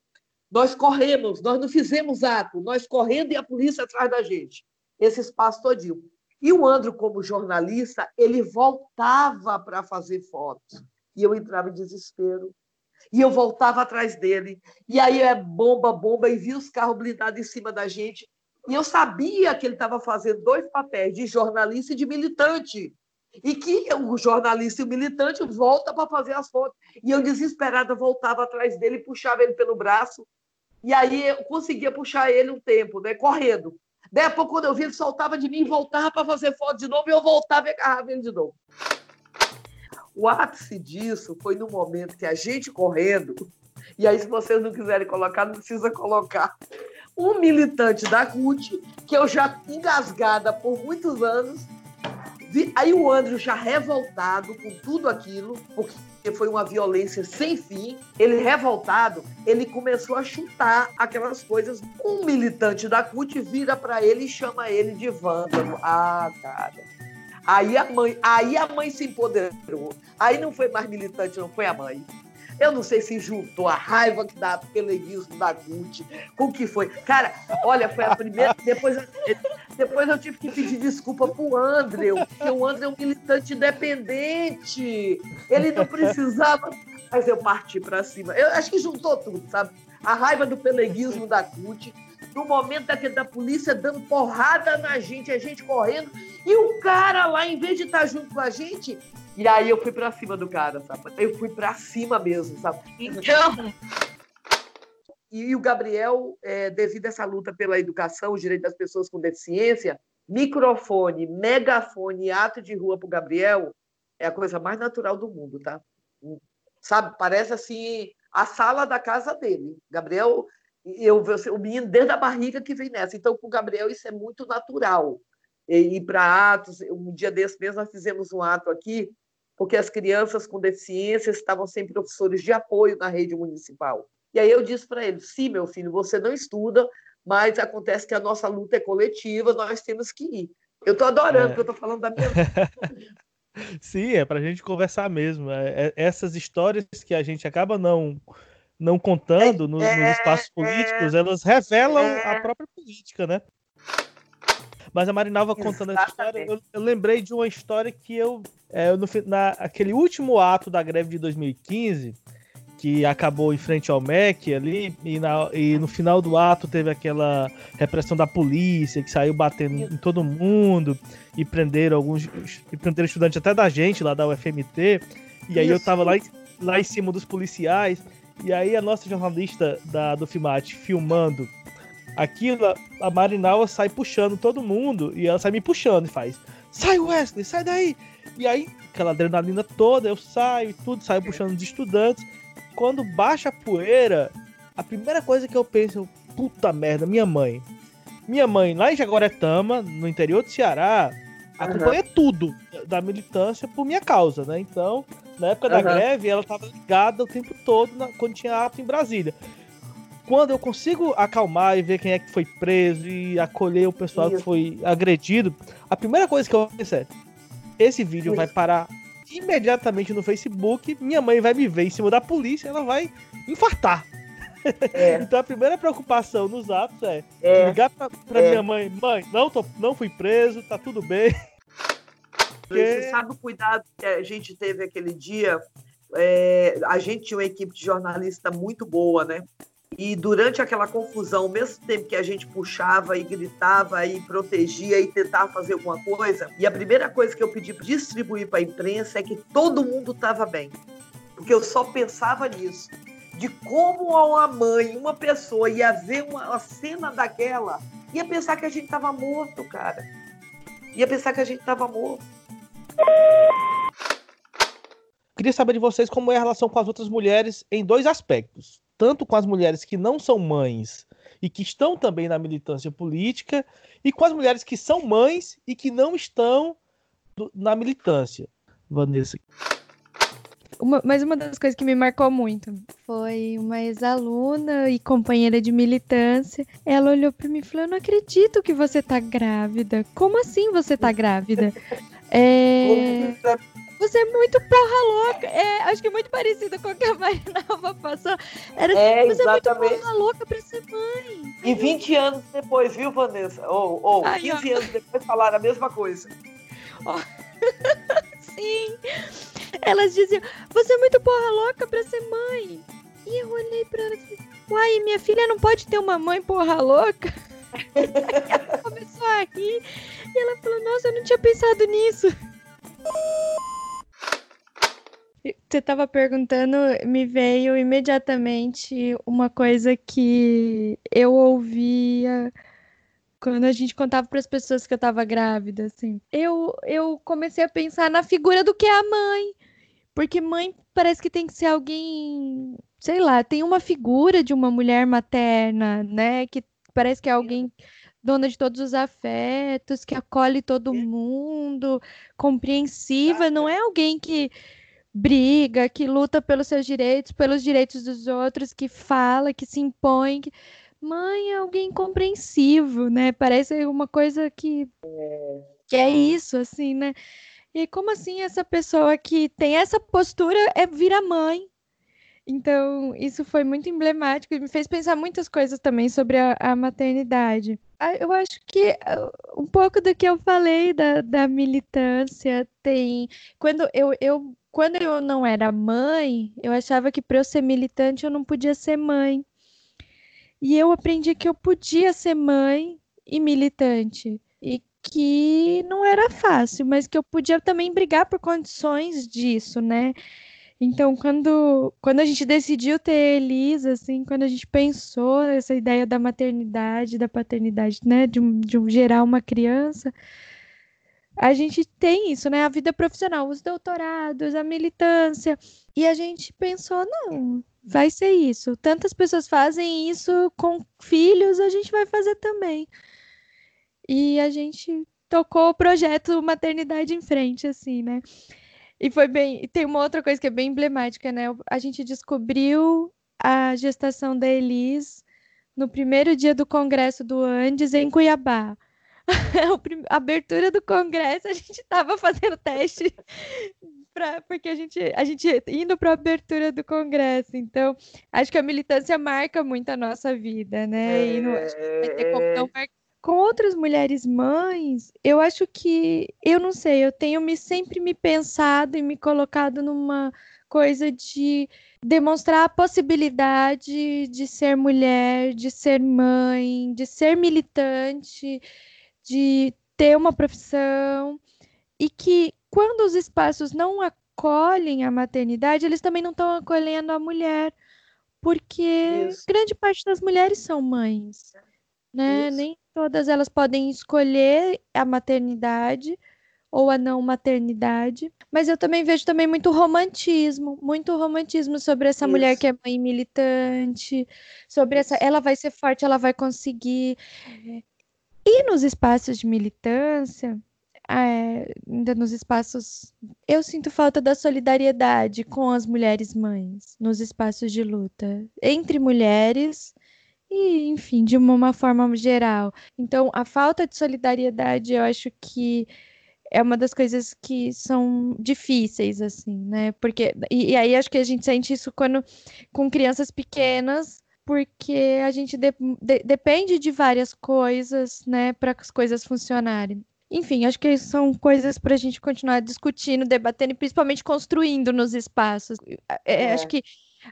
E: Nós corremos, nós não fizemos ato, nós correndo e a polícia atrás da gente. Esse espaço todinho. E o Andro, como jornalista, ele voltava para fazer fotos. E eu entrava em desespero. E eu voltava atrás dele. E aí é bomba, bomba, e vi os carros blindados em cima da gente. E eu sabia que ele estava fazendo dois papéis, de jornalista e de militante. E que o jornalista e o militante volta para fazer as fotos. E eu, desesperada, voltava atrás dele, puxava ele pelo braço. E aí eu conseguia puxar ele um tempo, né, correndo. Depois, quando eu vi, ele soltava de mim, voltava para fazer foto de novo, e eu voltava e agarrava ele de novo. O ápice disso foi no momento que a gente correndo, e aí, se vocês não quiserem colocar, não precisa colocar. Um militante da CUT, que eu já engasgada por muitos anos, aí o André já revoltado com tudo aquilo, porque foi uma violência sem fim, ele revoltado, ele começou a chutar aquelas coisas. Um militante da CUT vira para ele e chama ele de vândalo. Ah, cara. Aí a mãe, aí a mãe se empoderou. Aí não foi mais militante, não foi a mãe. Eu não sei se juntou a raiva que dá peleguismo da CUT com o que foi. Cara, olha, foi a primeira. Depois, depois eu tive que pedir desculpa pro André, porque o André é um militante independente. Ele não precisava. Mas eu parti para cima. Eu acho que juntou tudo, sabe? A raiva do peleguismo da CUT, no momento daquele da polícia dando porrada na gente, a gente correndo, e o cara lá, em vez de estar junto com a gente, e aí eu fui para cima do cara, sabe? Eu fui para cima mesmo, sabe? Então. E, o Gabriel, é, devido a essa luta pela educação, os direitos das pessoas com deficiência, microfone, megafone, ato de rua para o Gabriel é a coisa mais natural do mundo, tá? Sabe? Parece assim a sala da casa dele. Gabriel eu o menino desde a barriga que vem nessa. Então, com o Gabriel, isso é muito natural. E, para atos, um dia desse mesmo, nós fizemos um ato aqui, porque as crianças com deficiência estavam sem professores de apoio na rede municipal. E aí eu disse para ele: sim, meu filho, você não estuda, mas acontece que a nossa luta é coletiva, nós temos que ir. Eu estou adorando, é. porque eu estou falando da minha.
D: Sim, é para a gente conversar mesmo. É, é, essas histórias que a gente acaba não não contando nos, nos é, espaços políticos, é. elas revelam a é. própria política, né? Mas a Marinalva contando essa história, eu, eu, lembrei de uma história que eu, é, no, na, aquele último ato da greve de 2015, que acabou em frente ao MEC ali, e, na, e no final do ato teve aquela repressão da polícia que saiu batendo em todo mundo e prenderam alguns e prenderam estudantes até da gente lá da UFMT. E aí Isso. eu tava lá, lá em cima dos policiais e aí a nossa jornalista da, do Filmate filmando aquilo, a Marinawa sai puxando todo mundo e ela sai me puxando e faz: Sai, Wesley, sai daí! E aí, aquela adrenalina toda, eu saio e tudo, saio puxando os estudantes. Quando baixa a poeira, a primeira coisa que eu penso, puta merda, minha mãe. minha mãe, lá em Jaguaretama, no interior do Ceará, acompanha uhum. tudo da militância por minha causa, né? Então, na época da uhum. greve, ela estava ligada o tempo todo na, quando tinha ato em Brasília. Quando eu consigo acalmar e ver quem é que foi preso e acolher o pessoal Isso. que foi agredido, a primeira coisa que eu penso é: esse vídeo Isso. vai parar imediatamente no Facebook, minha mãe vai me ver em cima da polícia, ela vai infartar. É. então a primeira preocupação nos atos é, é. ligar pra, pra é. minha mãe, mãe, não, tô, não fui preso, tá tudo bem.
E: Você sabe o cuidado que a gente teve aquele dia? É, a gente tinha uma equipe de jornalista muito boa, né? E durante aquela confusão, ao mesmo tempo que a gente puxava e gritava e protegia e tentava fazer alguma coisa, e a primeira coisa que eu pedi para distribuir para a imprensa é que todo mundo estava bem. Porque eu só pensava nisso de como uma mãe, uma pessoa ia ver uma, uma cena daquela, ia pensar que a gente estava morto, cara. Ia pensar que a gente estava morto.
D: Queria saber de vocês como é a relação com as outras mulheres em dois aspectos. Tanto com as mulheres que não são mães e que estão também na militância política, e com as mulheres que são mães e que não estão na militância. Vanessa.
H: Uma, mas uma das coisas que me marcou muito foi uma ex-aluna e companheira de militância. Ela olhou para mim e falou: Eu não acredito que você tá grávida. Como assim você tá grávida? É. Você é muito porra louca. É, acho que é muito parecida com o que a Marinalva passou. Era
E: é,
H: você
E: exatamente.
H: é muito porra louca pra ser mãe.
E: E 20 anos depois, viu, Vanessa? Ou, ou 15 ó. anos depois falaram a mesma coisa.
H: Oh. Sim. Elas diziam, você é muito porra louca pra ser mãe. E eu olhei pra ela e falei, uai, minha filha não pode ter uma mãe porra louca? ela começou a rir. E ela falou, nossa, eu não tinha pensado nisso. Você estava perguntando, me veio imediatamente uma coisa que eu ouvia quando a gente contava para as pessoas que eu estava grávida, assim. Eu, eu comecei a pensar na figura do que é a mãe. Porque mãe parece que tem que ser alguém, sei lá, tem uma figura de uma mulher materna, né? Que parece que é alguém dona de todos os afetos, que acolhe todo mundo, compreensiva, não é alguém que briga, que luta pelos seus direitos, pelos direitos dos outros, que fala, que se impõe. Que... Mãe é alguém compreensivo, né? Parece uma coisa que é. que é isso, assim, né? E como assim essa pessoa que tem essa postura é vira mãe? Então, isso foi muito emblemático e me fez pensar muitas coisas também sobre a, a maternidade. Ah, eu acho que ah, um pouco do que eu falei da, da militância tem. Quando eu, eu, quando eu não era mãe, eu achava que para eu ser militante eu não podia ser mãe. E eu aprendi que eu podia ser mãe e militante. E que não era fácil, mas que eu podia também brigar por condições disso, né? Então, quando, quando a gente decidiu ter Elisa, assim, quando a gente pensou nessa ideia da maternidade, da paternidade, né, de, de gerar uma criança, a gente tem isso, né, a vida profissional, os doutorados, a militância, e a gente pensou, não, vai ser isso. Tantas pessoas fazem isso com filhos, a gente vai fazer também. E a gente tocou o projeto Maternidade em Frente, assim, né? E foi bem. Tem uma outra coisa que é bem emblemática, né? A gente descobriu a gestação da Elis no primeiro dia do congresso do Andes em Cuiabá. a abertura do congresso, a gente estava fazendo teste pra, porque a gente, a gente indo para a abertura do congresso. Então, acho que a militância marca muito a nossa vida, né? É, e não, acho que vai ter como não marcar com outras mulheres mães, eu acho que, eu não sei, eu tenho me sempre me pensado e me colocado numa coisa de demonstrar a possibilidade de ser mulher, de ser mãe, de ser militante, de ter uma profissão e que quando os espaços não acolhem a maternidade, eles também não estão acolhendo a mulher, porque Isso. grande parte das mulheres são mães, né? Isso. Nem todas elas podem escolher a maternidade ou a não maternidade, mas eu também vejo também muito romantismo, muito romantismo sobre essa Isso. mulher que é mãe militante, sobre essa, ela vai ser forte, ela vai conseguir. E nos espaços de militância, é, ainda nos espaços. Eu sinto falta da solidariedade com as mulheres mães, nos espaços de luta, entre mulheres e, enfim, de uma, forma geral. Então, a falta de solidariedade, eu acho que é uma das coisas que são difíceis, assim, né? Porque, e, e aí acho que a gente sente isso quando com crianças pequenas, porque a gente de, de, depende de várias coisas, né, para as coisas funcionarem. Enfim, acho que são coisas para a gente continuar discutindo, debatendo e principalmente construindo nos espaços. É, é. Acho que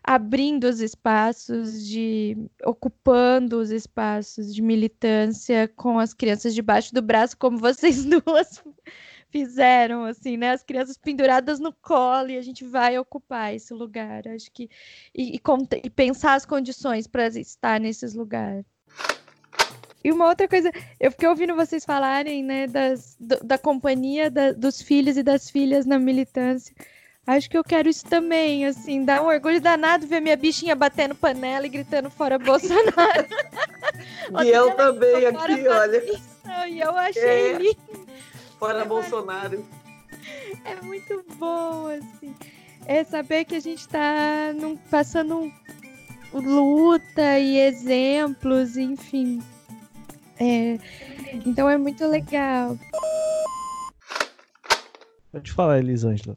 H: abrindo os espaços de ocupando os espaços de militância com as crianças debaixo do braço, como vocês duas fizeram, assim, né? As crianças penduradas no colo e a gente vai ocupar esse lugar. Acho que e, e, e pensar as condições para estar nesses lugares. E uma outra coisa, eu fiquei ouvindo vocês falarem, né, das, do, da companhia da, dos filhos e das filhas na militância. Acho que eu quero isso também, assim, dá um orgulho danado ver minha bichinha batendo panela e gritando fora Bolsonaro.
E: e eu também aqui, olha.
H: E eu achei é, lindo.
E: Fora é Bolsonaro.
H: É muito bom, assim. É saber que a gente está num, passando luta e exemplos, enfim. É, então é muito legal.
D: Pode falar, Elisângela.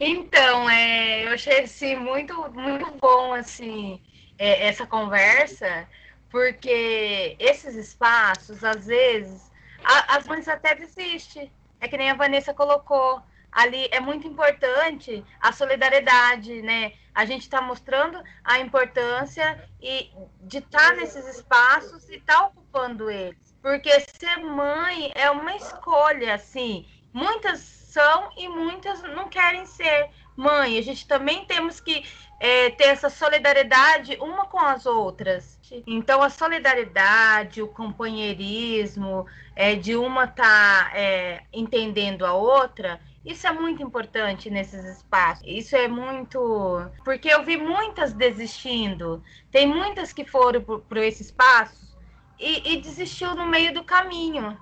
G: Então, é, eu achei assim, muito, muito bom assim, é, essa conversa, porque esses espaços, às vezes, a, as mães até desistem. É que nem a Vanessa colocou. Ali é muito importante a solidariedade, né? A gente está mostrando a importância e de estar tá nesses espaços e estar tá ocupando eles. Porque ser mãe é uma escolha, assim. Muitas são e muitas não querem ser mãe. A gente também temos que é, ter essa solidariedade uma com as outras. Então, a solidariedade, o companheirismo, é, de uma estar tá, é, entendendo a outra, isso é muito importante nesses espaços. Isso é muito. Porque eu vi muitas desistindo. Tem muitas que foram para esse espaço e, e desistiu no meio do caminho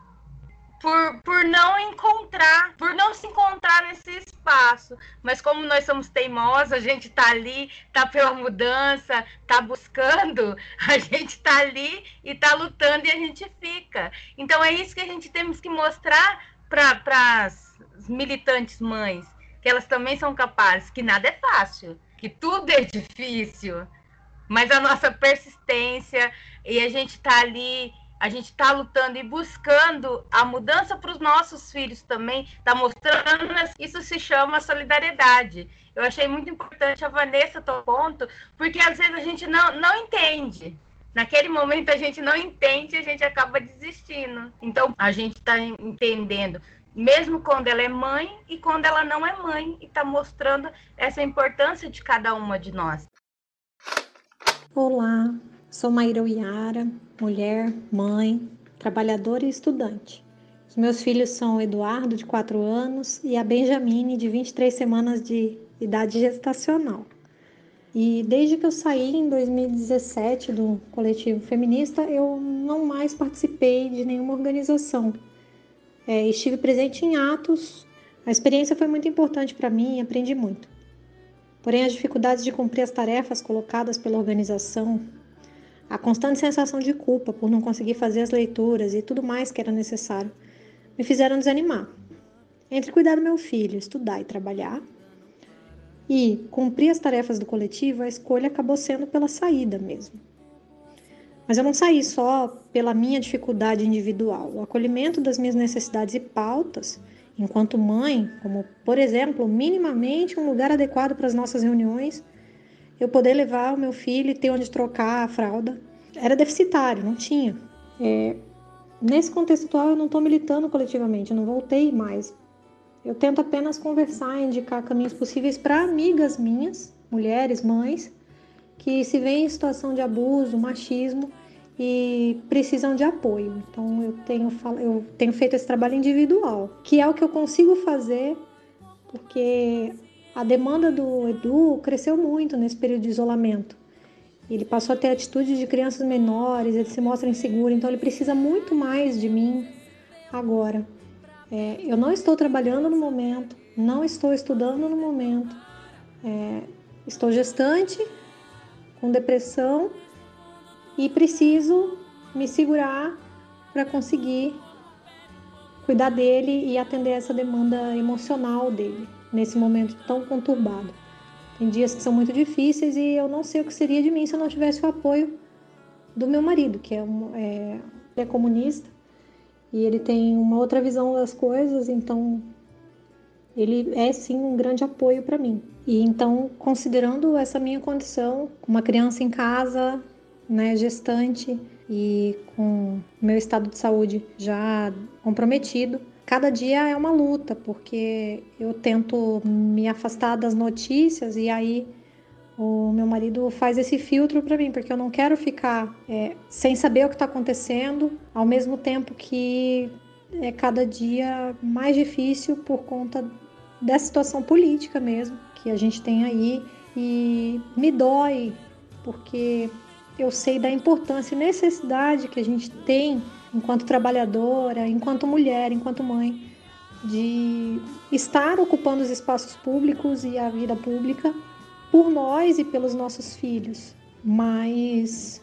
G: por, por não encontrar, por não se encontrar nesse espaço. Mas como nós somos teimosos, a gente tá ali, tá pela mudança, tá buscando, a gente tá ali e tá lutando e a gente fica. Então é isso que a gente temos que mostrar para as militantes mães, que elas também são capazes, que nada é fácil, que tudo é difícil, mas a nossa persistência e a gente tá ali a gente está lutando e buscando a mudança para os nossos filhos também, está mostrando, isso se chama solidariedade. Eu achei muito importante a Vanessa tomar ponto, porque às vezes a gente não, não entende. Naquele momento a gente não entende e a gente acaba desistindo. Então a gente está entendendo, mesmo quando ela é mãe e quando ela não é mãe, e está mostrando essa importância de cada uma de nós.
K: Olá, Sou Maíra Uiara, mulher, mãe, trabalhadora e estudante. Os meus filhos são o Eduardo, de 4 anos, e a Benjamine, de 23 semanas de idade gestacional. E desde que eu saí em 2017 do coletivo feminista, eu não mais participei de nenhuma organização. É, estive presente em atos. A experiência foi muito importante para mim e aprendi muito. Porém, as dificuldades de cumprir as tarefas colocadas pela organização a constante sensação de culpa por não conseguir fazer as leituras e tudo mais que era necessário me fizeram desanimar. Entre cuidar do meu filho, estudar e trabalhar, e cumprir as tarefas do coletivo, a escolha acabou sendo pela saída mesmo. Mas eu não saí só pela minha dificuldade individual. O acolhimento das minhas necessidades e pautas, enquanto mãe, como, por exemplo, minimamente um lugar adequado para as nossas reuniões, eu poder levar o meu filho e ter onde trocar a fralda. Era deficitário, não tinha. É, nesse contexto atual, eu não estou militando coletivamente, eu não voltei mais. Eu tento apenas conversar, indicar caminhos possíveis para amigas minhas, mulheres, mães, que se veem em situação de abuso, machismo e precisam de apoio. Então eu tenho, eu tenho feito esse trabalho individual, que é o que eu consigo fazer, porque a demanda do Edu cresceu muito nesse período de isolamento. ele passou a ter atitudes de crianças menores, ele se mostra inseguro, então ele precisa muito mais de mim agora. É, eu não estou trabalhando no momento, não estou estudando no momento, é, estou gestante, com depressão e preciso me segurar para conseguir cuidar dele e atender essa demanda emocional dele nesse momento tão conturbado. Tem dias que são muito difíceis e eu não sei o que seria de mim se eu não tivesse o apoio do meu marido, que é, um, é, é comunista e ele tem uma outra visão das coisas, então ele é sim um grande apoio para mim. E então, considerando essa minha condição, uma criança em casa, né, gestante e com meu estado de saúde já comprometido, cada dia é uma luta, porque eu tento me afastar das notícias e aí o meu marido faz esse filtro para mim, porque eu não quero ficar é, sem saber o que está acontecendo, ao mesmo tempo que é cada dia mais difícil por conta dessa situação política mesmo que a gente tem aí. E me dói porque eu sei da importância e necessidade que a gente tem enquanto trabalhadora, enquanto mulher, enquanto mãe, de estar ocupando os espaços públicos e a vida pública por nós e pelos nossos filhos. Mas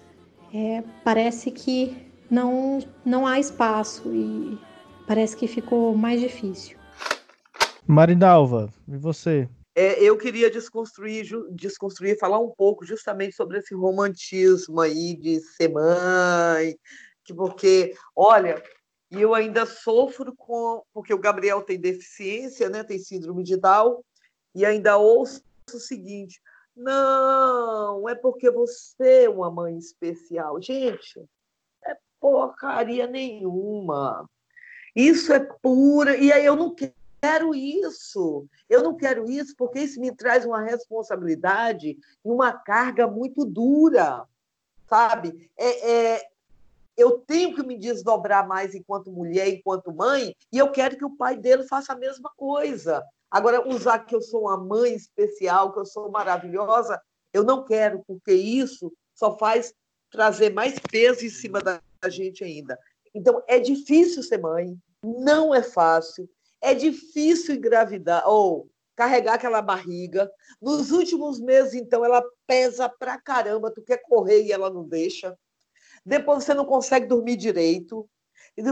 K: é, parece que não, não há espaço e parece que ficou mais difícil.
D: Marinalva, e você?
E: É, eu queria desconstruir, desconstruir, falar um pouco justamente sobre esse romantismo aí de ser mãe, porque, olha, eu ainda sofro com, porque o Gabriel tem deficiência, né, tem síndrome de Down, e ainda ouço o seguinte: não, é porque você é uma mãe especial. Gente, é porcaria nenhuma. Isso é pura. E aí eu não quero quero isso. Eu não quero isso porque isso me traz uma responsabilidade e uma carga muito dura, sabe? É, é, eu tenho que me desdobrar mais enquanto mulher, enquanto mãe, e eu quero que o pai dele faça a mesma coisa. Agora, usar que eu sou uma mãe especial, que eu sou maravilhosa, eu não quero, porque isso só faz trazer mais peso em cima da gente ainda. Então, é difícil ser mãe, não é fácil. É difícil engravidar ou carregar aquela barriga. Nos últimos meses, então, ela pesa pra caramba, tu quer correr e ela não deixa. Depois você não consegue dormir direito.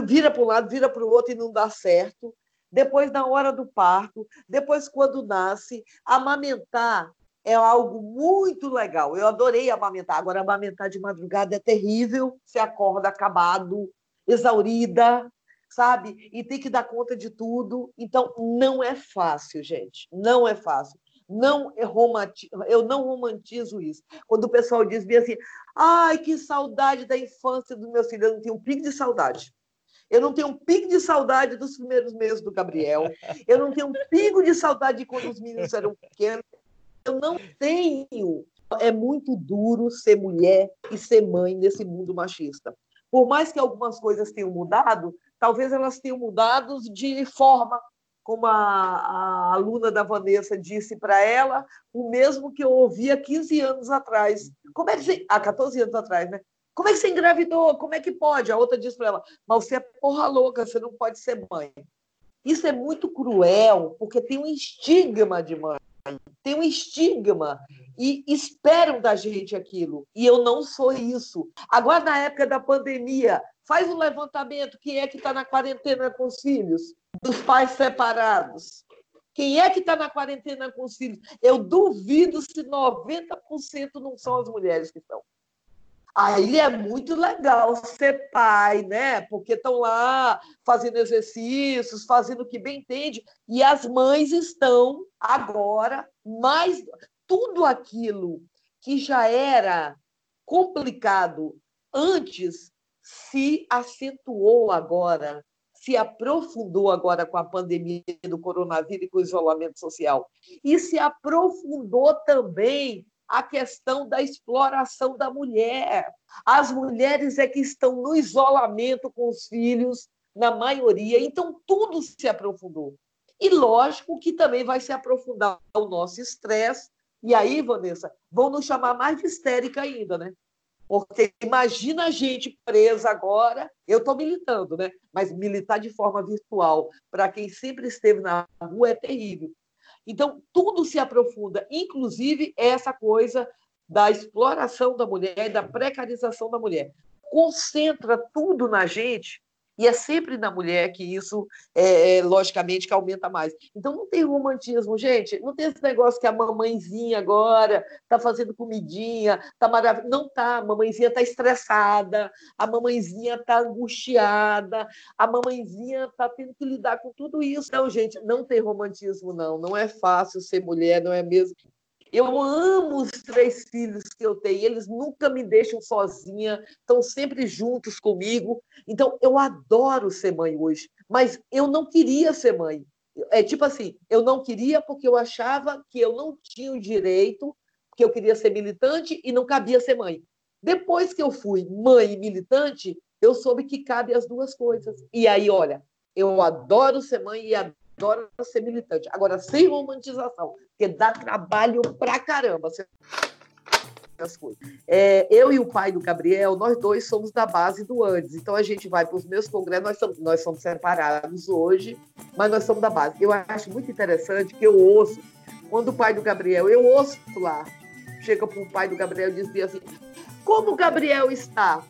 E: Vira para um lado, vira para o outro e não dá certo. Depois, na hora do parto, depois, quando nasce, amamentar é algo muito legal. Eu adorei amamentar. Agora, amamentar de madrugada é terrível. Você acorda acabado, exaurida, sabe? E tem que dar conta de tudo. Então, não é fácil, gente. Não é fácil. Não é. Eu não romantizo isso. Quando o pessoal diz bem assim, ai, que saudade da infância do meu filho, eu não tenho um pique de saudade. Eu não tenho um pico de saudade dos primeiros meses do Gabriel. Eu não tenho um pico de saudade de quando os meninos eram pequenos. Eu não tenho. É muito duro ser mulher e ser mãe nesse mundo machista. Por mais que algumas coisas tenham mudado, talvez elas tenham mudado de forma, como a, a aluna da Vanessa disse para ela, o mesmo que eu ouvia 15 anos atrás. Como é que você... Há 14 anos atrás, né? Como é que você engravidou? Como é que pode? A outra disse para ela, mas você é porra louca, você não pode ser mãe. Isso é muito cruel, porque tem um estigma de mãe, tem um estigma e esperam da gente aquilo. E eu não sou isso. Agora, na época da pandemia, Faz um levantamento. Quem é que está na quarentena com os filhos? Dos pais separados. Quem é que está na quarentena com os filhos? Eu duvido se 90% não são as mulheres que estão. Aí é muito legal ser pai, né? Porque estão lá fazendo exercícios, fazendo o que bem entende, e as mães estão agora mais tudo aquilo que já era complicado antes se acentuou agora, se aprofundou agora com a pandemia do coronavírus e com o isolamento social. E se aprofundou também a questão da exploração da mulher. As mulheres é que estão no isolamento com os filhos, na maioria, então tudo se aprofundou. E lógico que também vai se aprofundar o nosso estresse, E aí, Vanessa, vão nos chamar mais de histérica ainda, né? Porque imagina a gente presa agora, eu estou militando, né? Mas militar de forma virtual, para quem sempre esteve na rua, é terrível. Então, tudo se aprofunda, inclusive essa coisa da exploração da mulher, da precarização da mulher. Concentra tudo na gente e é sempre na mulher que isso, é, é, logicamente, que aumenta mais. Então, não tem romantismo, gente. Não tem esse negócio que a mamãezinha agora está fazendo comidinha, está maravilhosa. Não está. A mamãezinha está estressada, a mamãezinha está angustiada, a mamãezinha está tendo que lidar com tudo isso. Então, gente, não tem romantismo, não. Não é fácil ser mulher, não é mesmo? Eu amo os três filhos que eu tenho, eles nunca me deixam sozinha, estão sempre juntos comigo. Então, eu adoro ser mãe hoje, mas eu não queria ser mãe. É tipo assim, eu não queria porque eu achava que eu não tinha o direito, porque eu queria ser militante e não cabia ser mãe. Depois que eu fui mãe e militante, eu soube que cabe as duas coisas. E aí, olha, eu adoro ser mãe e adoro ser militante. Agora, sem romantização, porque dá trabalho pra caramba. É, eu e o pai do Gabriel, nós dois somos da base do Andes. Então a gente vai para os meus congressos, nós somos, nós somos separados hoje, mas nós somos da base. Eu acho muito interessante que eu ouço, quando o pai do Gabriel, eu ouço lá, chega para o pai do Gabriel e diz assim: Como o Gabriel está?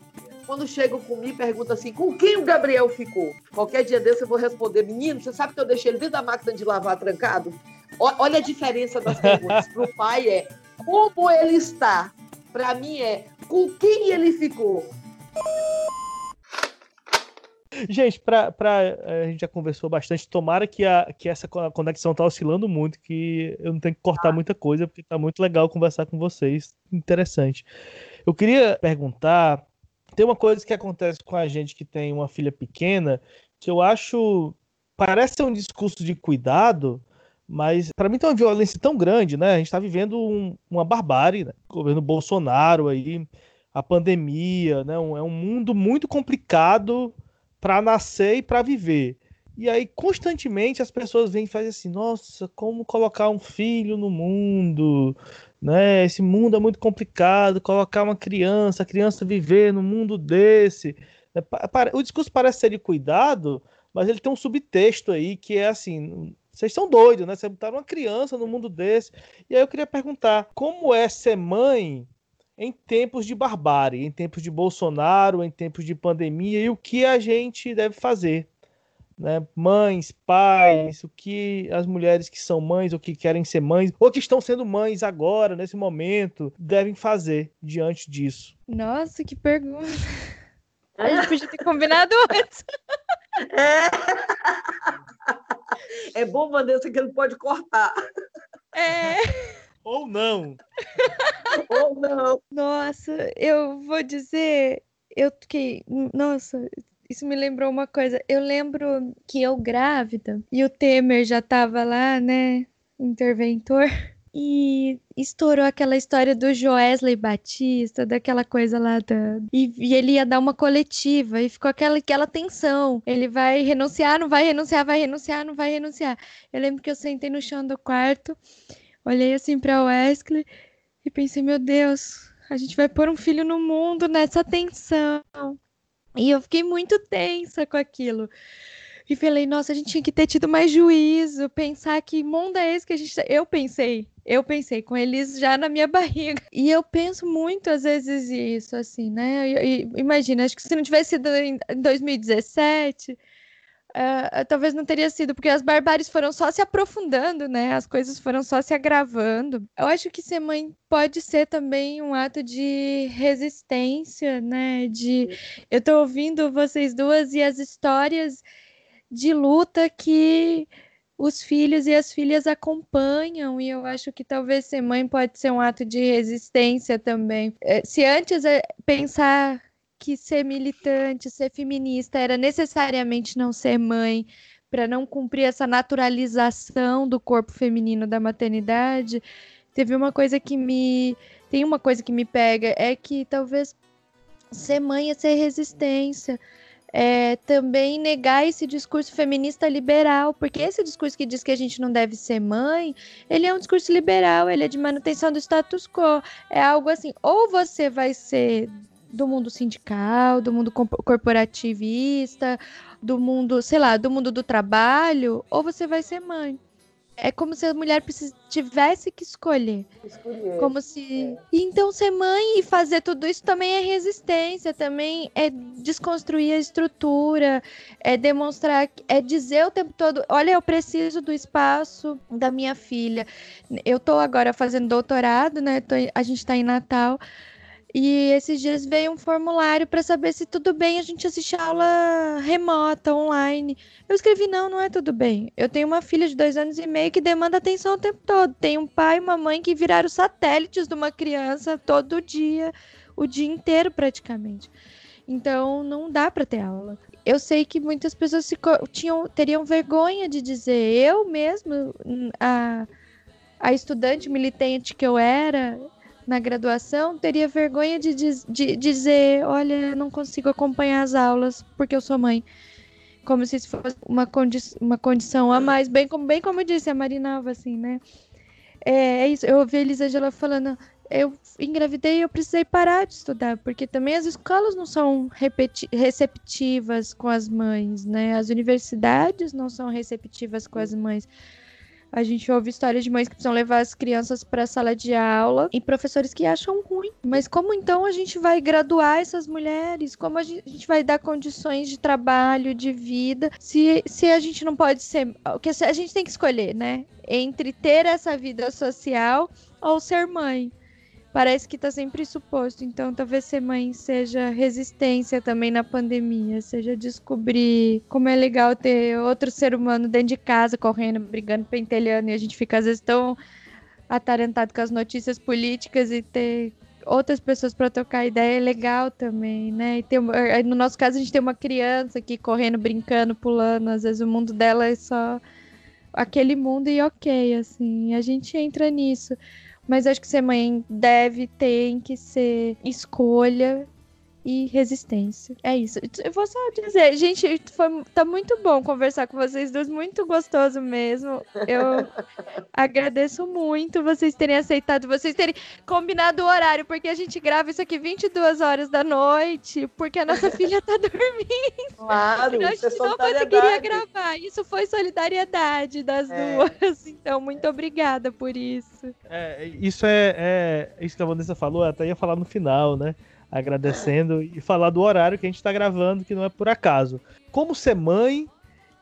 E: Quando chegam comigo, perguntam assim: com quem o Gabriel ficou? Qualquer dia desse eu vou responder: menino, você sabe que eu deixei ele dentro da máquina de lavar trancado? Olha a diferença das perguntas. Para o pai é como ele está. Para mim é com quem ele ficou.
D: Gente, pra, pra, a gente já conversou bastante. Tomara que, a, que essa conexão tá oscilando muito, que eu não tenho que cortar ah. muita coisa, porque tá muito legal conversar com vocês. Interessante. Eu queria perguntar tem uma coisa que acontece com a gente que tem uma filha pequena, que eu acho. Parece ser um discurso de cuidado, mas para mim tem uma violência tão grande, né? A gente está vivendo um, uma barbárie, né? o governo Bolsonaro aí, a pandemia, né? Um, é um mundo muito complicado para nascer e para viver. E aí, constantemente, as pessoas vêm e fazem assim: nossa, como colocar um filho no mundo? Né? Esse mundo é muito complicado, colocar uma criança, a criança viver num mundo desse. Né? O discurso parece ser de cuidado, mas ele tem um subtexto aí que é assim, vocês são doidos, né? Você botaram uma criança no mundo desse. E aí eu queria perguntar, como é ser mãe em tempos de barbárie, em tempos de Bolsonaro, em tempos de pandemia, e o que a gente deve fazer né? Mães, pais, o que as mulheres que são mães ou que querem ser mães ou que estão sendo mães agora, nesse momento, devem fazer diante disso?
H: Nossa, que pergunta. A gente podia ter combinado antes.
E: É. é bom, Vanessa, que ele pode cortar.
H: É.
D: Ou não.
E: Ou não.
H: Nossa, eu vou dizer, eu fiquei, nossa, isso me lembrou uma coisa. Eu lembro que eu grávida e o Temer já tava lá, né? Interventor. E estourou aquela história do Joesley Batista, daquela coisa lá da. E, e, ele ia dar uma coletiva e ficou aquela, aquela tensão. Ele vai renunciar, não vai renunciar, vai renunciar, não vai renunciar. Eu lembro que eu sentei no chão do quarto, olhei assim pra Wesley e pensei, meu Deus, a gente vai pôr um filho no mundo nessa tensão. E eu fiquei muito tensa com aquilo. E falei, nossa, a gente tinha que ter tido mais juízo, pensar que mundo é esse que a gente. Tá... Eu pensei, eu pensei com eles já na minha barriga. E eu penso muito às vezes isso, assim, né? E, imagina, acho que se não tivesse sido em 2017 Uh, talvez não teria sido, porque as barbáries foram só se aprofundando, né? As coisas foram só se agravando. Eu acho que ser mãe pode ser também um ato de resistência, né? De eu tô ouvindo vocês duas e as histórias de luta que os filhos e as filhas acompanham, e eu acho que talvez ser mãe pode ser um ato de resistência também. Eh, se antes é pensar que ser militante, ser feminista era necessariamente não ser mãe, para não cumprir essa naturalização do corpo feminino da maternidade, teve uma coisa que me. Tem uma coisa que me pega, é que talvez ser mãe é ser resistência. é, também negar esse discurso feminista liberal, porque esse discurso que diz que a gente não deve ser mãe, ele é um discurso liberal, ele é de manutenção do status quo. É algo assim, ou você vai ser do mundo sindical, do mundo corporativista, do mundo, sei lá, do mundo do trabalho, ou você vai ser mãe. É como se a mulher tivesse que escolher. escolher. Como se. É. Então, ser mãe e fazer tudo isso também é resistência, também é desconstruir a estrutura, é demonstrar, é dizer o tempo todo: olha, eu preciso do espaço da minha filha. Eu tô agora fazendo doutorado, né? Tô, a gente tá em Natal. E esses dias veio um formulário para saber se tudo bem a gente assistir aula remota, online. Eu escrevi: não, não é tudo bem. Eu tenho uma filha de dois anos e meio que demanda atenção o tempo todo. Tem um pai e uma mãe que viraram satélites de uma criança todo dia, o dia inteiro praticamente. Então não dá para ter aula. Eu sei que muitas pessoas tinham, teriam vergonha de dizer. Eu mesmo, a, a estudante militante que eu era, na graduação teria vergonha de, de, de dizer: olha, não consigo acompanhar as aulas porque eu sou mãe. Como se isso fosse uma, condi uma condição a mais, bem como, bem como disse a Marinalva, assim, né? É, é isso, eu ouvi a Elisângela falando, eu engravidei e eu precisei parar de estudar, porque também as escolas não são receptivas com as mães, né? As universidades não são receptivas com as mães. A gente ouve histórias de mães que precisam levar as crianças para a sala de aula e professores que acham ruim. Mas como então a gente vai graduar essas mulheres? Como a gente vai dar condições de trabalho, de vida, se, se a gente não pode ser. a gente tem que escolher, né? Entre ter essa vida social ou ser mãe parece que está sempre suposto. Então, talvez ser mãe seja resistência também na pandemia, seja descobrir como é legal ter outro ser humano dentro de casa, correndo, brigando, pentelhando, e a gente fica às vezes tão atarantado com as notícias políticas e ter outras pessoas para trocar ideia é legal também, né? E tem, no nosso caso, a gente tem uma criança aqui correndo, brincando, pulando, às vezes o mundo dela é só aquele mundo e ok, assim, a gente entra nisso. Mas acho que ser mãe deve, tem que ser escolha e resistência. É isso. Eu vou só dizer, gente, foi, tá muito bom conversar com vocês dois, muito gostoso mesmo. Eu agradeço muito vocês terem aceitado, vocês terem combinado o horário, porque a gente grava isso aqui 22 horas da noite, porque a nossa filha tá dormindo.
E: Claro,
H: a gente não conseguiria gravar. Isso foi solidariedade das é. duas. Então, muito obrigada por isso.
D: É, isso é, é isso que a Vanessa falou, eu até ia falar no final, né? Agradecendo e falar do horário que a gente está gravando, que não é por acaso. Como ser mãe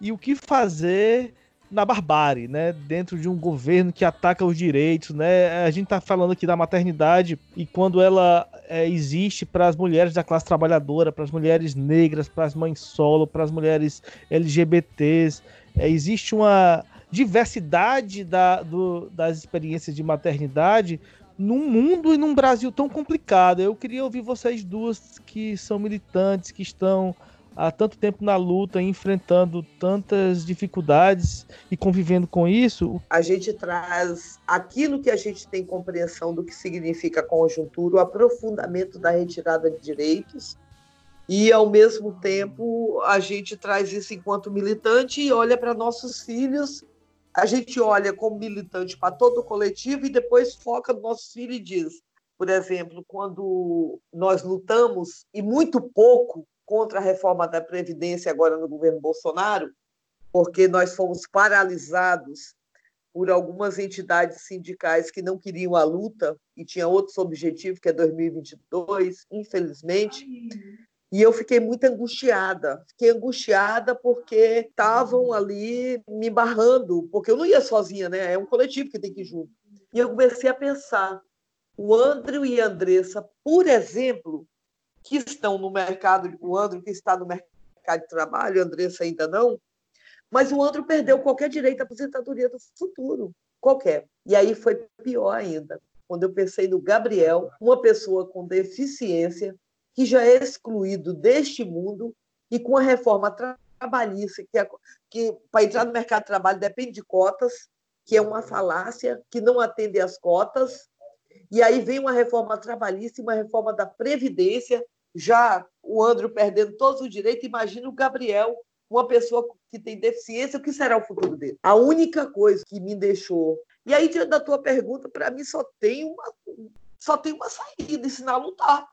D: e o que fazer na barbárie, né? Dentro de um governo que ataca os direitos, né? A gente está falando aqui da maternidade e quando ela é, existe para as mulheres da classe trabalhadora, para as mulheres negras, para as mães solo, para as mulheres LGBTs, é, existe uma diversidade da, do, das experiências de maternidade num mundo e num Brasil tão complicado. Eu queria ouvir vocês duas que são militantes, que estão há tanto tempo na luta, enfrentando tantas dificuldades e convivendo com isso.
E: A gente traz aquilo que a gente tem compreensão do que significa conjuntura, o aprofundamento da retirada de direitos. E, ao mesmo tempo, a gente traz isso enquanto militante e olha para nossos filhos a gente olha como militante para todo o coletivo e depois foca no nosso filho e diz, por exemplo, quando nós lutamos, e muito pouco, contra a reforma da Previdência agora no governo Bolsonaro, porque nós fomos paralisados por algumas entidades sindicais que não queriam a luta e tinha outros objetivos, que é 2022, infelizmente. E eu fiquei muito angustiada. Fiquei angustiada porque estavam ali me barrando, porque eu não ia sozinha, né? É um coletivo que tem que ir junto. E eu comecei a pensar. O Andrew e a Andressa, por exemplo, que estão no mercado, o Andrew que está no mercado de trabalho, a Andressa ainda não, mas o Andrew perdeu qualquer direito à aposentadoria do futuro, qualquer. E aí foi pior ainda, quando eu pensei no Gabriel, uma pessoa com deficiência que já é excluído deste mundo e com a reforma trabalhista, que, é, que para entrar no mercado de trabalho depende de cotas, que é uma falácia, que não atende às cotas, e aí vem uma reforma trabalhista e uma reforma da Previdência, já o Andrew perdendo todos os direitos, imagina o Gabriel, uma pessoa que tem deficiência, o que será o futuro dele? A única coisa que me deixou. E aí, diante da tua pergunta, para mim só tem uma só tem uma saída, ensinar a lutar.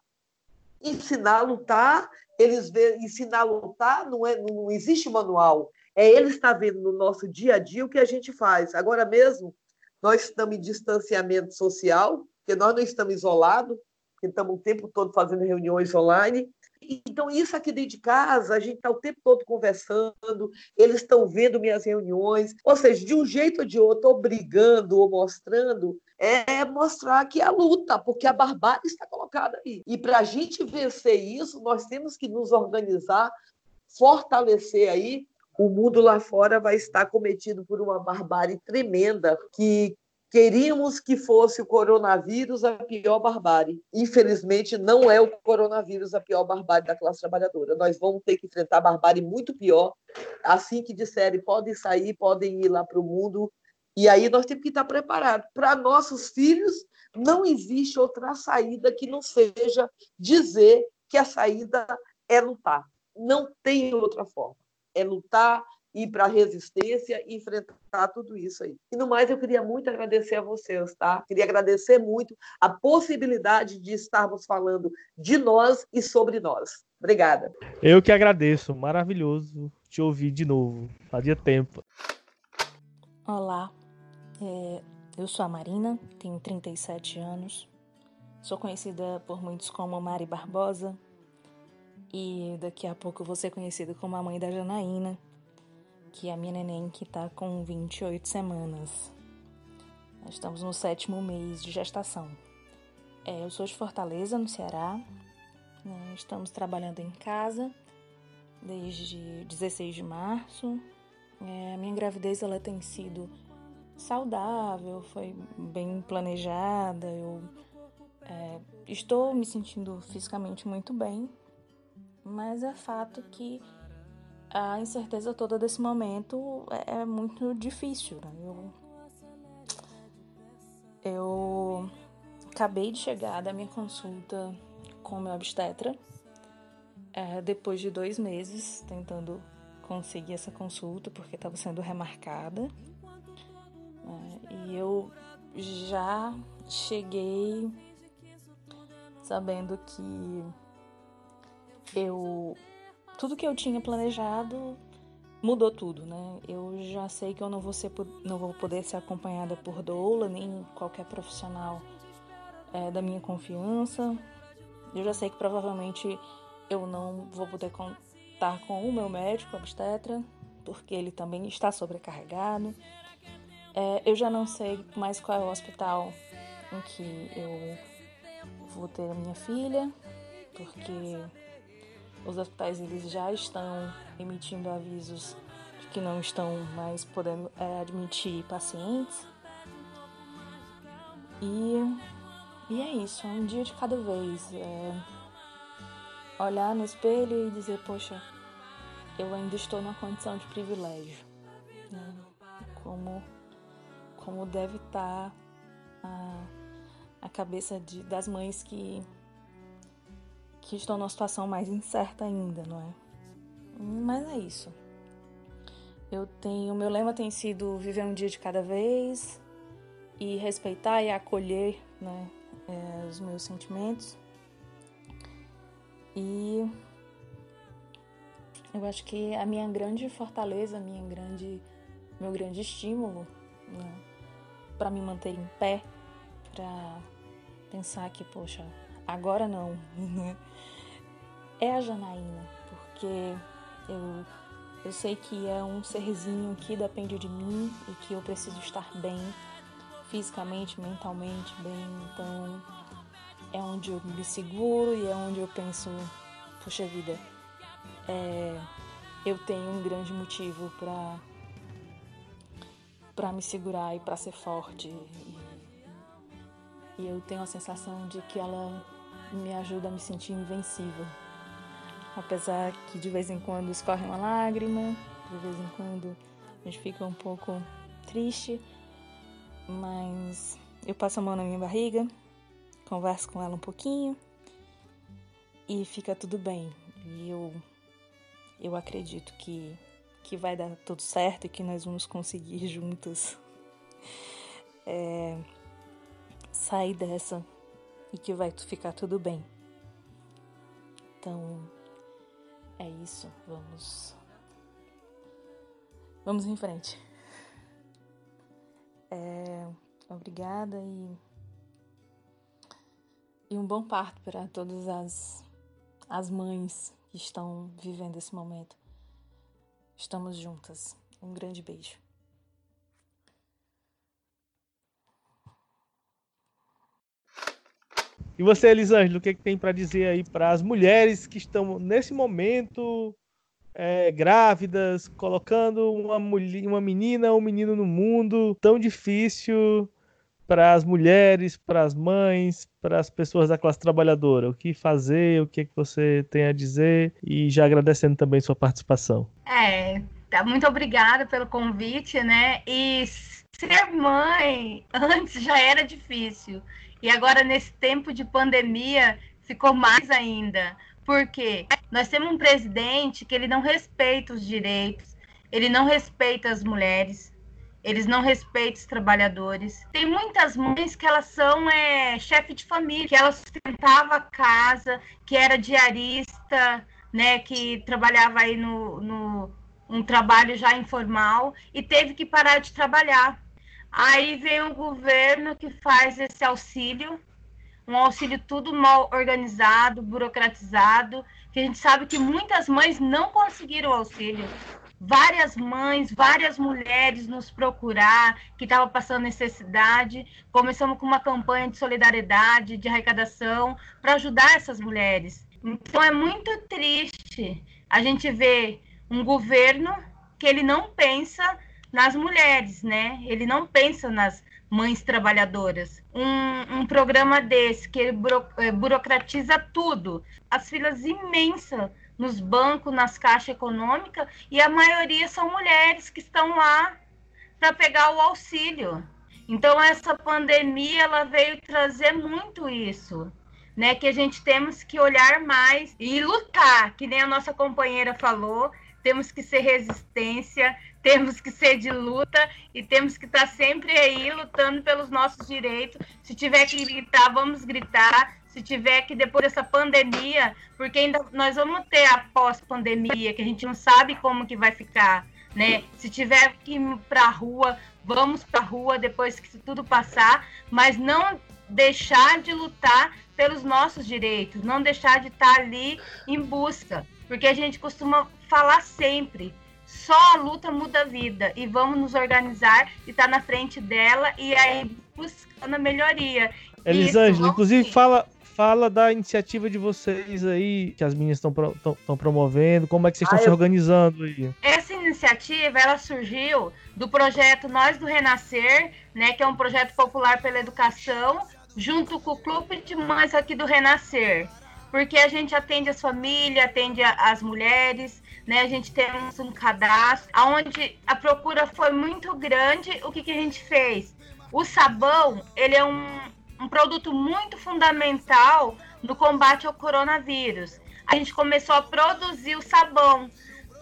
E: Ensinar a lutar, eles vê, ensinar a lutar não, é, não existe manual. É ele estar vendo no nosso dia a dia o que a gente faz. Agora mesmo, nós estamos em distanciamento social, porque nós não estamos isolados, porque estamos o tempo todo fazendo reuniões online. Então, isso aqui dentro de casa, a gente está o tempo todo conversando, eles estão vendo minhas reuniões, ou seja, de um jeito ou de outro, obrigando ou mostrando, é mostrar que é a luta, porque a barbárie está colocada aí. E para a gente vencer isso, nós temos que nos organizar, fortalecer aí. O mundo lá fora vai estar cometido por uma barbárie tremenda que Queríamos que fosse o coronavírus a pior barbárie. Infelizmente, não é o coronavírus a pior barbárie da classe trabalhadora. Nós vamos ter que enfrentar barbárie muito pior. Assim que disserem, podem sair, podem ir lá para o mundo. E aí nós temos que estar preparados. Para nossos filhos, não existe outra saída que não seja dizer que a saída é lutar. Não tem outra forma. É lutar, ir para a resistência e enfrentar tudo isso aí. E no mais, eu queria muito agradecer a vocês, tá? Queria agradecer muito a possibilidade de estarmos falando de nós e sobre nós. Obrigada.
D: Eu que agradeço. Maravilhoso te ouvir de novo. Fazia tempo.
L: Olá, é, eu sou a Marina, tenho 37 anos. Sou conhecida por muitos como Mari Barbosa. E daqui a pouco vou ser conhecida como a mãe da Janaína que é a minha neném que está com 28 semanas. Nós estamos no sétimo mês de gestação. É, eu sou de Fortaleza, no Ceará. Né? Estamos trabalhando em casa desde 16 de março. É, a minha gravidez ela tem sido saudável, foi bem planejada. Eu é, estou me sentindo fisicamente muito bem, mas é fato que a incerteza toda desse momento é, é muito difícil. Né? Eu, eu acabei de chegar da minha consulta com meu obstetra, é, depois de dois meses tentando conseguir essa consulta, porque estava sendo remarcada. Né? E eu já cheguei sabendo que eu tudo que eu tinha planejado mudou tudo, né? Eu já sei que eu não vou, ser, não vou poder ser acompanhada por doula, nem qualquer profissional é, da minha confiança. Eu já sei que provavelmente eu não vou poder contar com o meu médico obstetra, porque ele também está sobrecarregado. É, eu já não sei mais qual é o hospital em que eu vou ter a minha filha, porque os hospitais eles já estão emitindo avisos de que não estão mais podendo é, admitir pacientes. E, e é isso, é um dia de cada vez. É olhar no espelho e dizer, poxa, eu ainda estou numa condição de privilégio. Né? Como, como deve estar a, a cabeça de, das mães que que estão numa situação mais incerta ainda, não é? Mas é isso. Eu tenho, meu lema tem sido viver um dia de cada vez e respeitar e acolher, né, é, os meus sentimentos. E eu acho que a minha grande fortaleza, minha grande, meu grande estímulo, né, para me manter em pé, para pensar que, poxa, agora não, né? é a Janaína, porque eu, eu sei que é um serzinho que depende de mim e que eu preciso estar bem, fisicamente, mentalmente bem. Então é onde eu me seguro e é onde eu penso, puxa vida, é, eu tenho um grande motivo para para me segurar e para ser forte. E, e eu tenho a sensação de que ela me ajuda a me sentir invencível apesar que de vez em quando escorre uma lágrima, de vez em quando a gente fica um pouco triste, mas eu passo a mão na minha barriga, converso com ela um pouquinho e fica tudo bem. E eu, eu acredito que, que vai dar tudo certo e que nós vamos conseguir juntas é, sair dessa e que vai ficar tudo bem. Então, é isso. Vamos. Vamos em frente. É, obrigada e. E um bom parto para todas as, as mães que estão vivendo esse momento. Estamos juntas. Um grande beijo.
D: E você, Elisângela, o que, é que tem para dizer aí para as mulheres que estão nesse momento é, grávidas, colocando uma, uma menina ou um menino no mundo tão difícil para as mulheres, para as mães, para as pessoas da classe trabalhadora? O que fazer, o que, é que você tem a dizer? E já agradecendo também sua participação.
G: É, tá, muito obrigada pelo convite, né? E ser mãe antes já era difícil. E agora, nesse tempo de pandemia, ficou mais ainda. Porque nós temos um presidente que ele não respeita os direitos, ele não respeita as mulheres, eles não respeitam os trabalhadores. Tem muitas mães que elas são é, chefe de família, que elas sustentava a casa, que era diarista, né, que trabalhava aí no, no um trabalho já informal e teve que parar de trabalhar Aí vem o governo que faz esse auxílio, um auxílio tudo mal organizado, burocratizado, que a gente sabe que muitas mães não conseguiram o auxílio. Várias mães, várias mulheres nos procurar que estavam passando necessidade. Começamos com uma campanha de solidariedade, de arrecadação, para ajudar essas mulheres. Então é muito triste a gente ver um governo que ele não pensa nas mulheres, né? Ele não pensa nas mães trabalhadoras. Um, um programa desse que buro, é, burocratiza tudo, as filas imensas nos bancos, nas caixas econômicas, e a maioria são mulheres que estão lá para pegar o auxílio. Então essa pandemia ela veio trazer muito isso, né? Que a gente temos que olhar mais e lutar, que nem a nossa companheira falou, temos que ser resistência, temos que ser de luta e temos que estar sempre aí lutando pelos nossos direitos. Se tiver que gritar, vamos gritar. Se tiver que depois dessa pandemia, porque ainda nós vamos ter a pós-pandemia, que a gente não sabe como que vai ficar, né? Se tiver que ir para a rua, vamos para a rua depois que tudo passar, mas não deixar de lutar pelos nossos direitos, não deixar de estar ali em busca, porque a gente costuma falar sempre só a luta muda a vida e vamos nos organizar e estar tá na frente dela e aí buscando a melhoria.
D: Elisângela, inclusive sim. fala fala da iniciativa de vocês aí, que as meninas estão promovendo, como é que vocês estão ah, se eu... organizando aí?
G: Essa iniciativa, ela surgiu do projeto Nós do Renascer, né, que é um projeto popular pela educação, junto com o Clube de Mães aqui do Renascer, porque a gente atende as famílias, atende as mulheres, né? A gente tem um cadastro, onde a procura foi muito grande. O que, que a gente fez? O sabão, ele é um, um produto muito fundamental no combate ao coronavírus. A gente começou a produzir o sabão.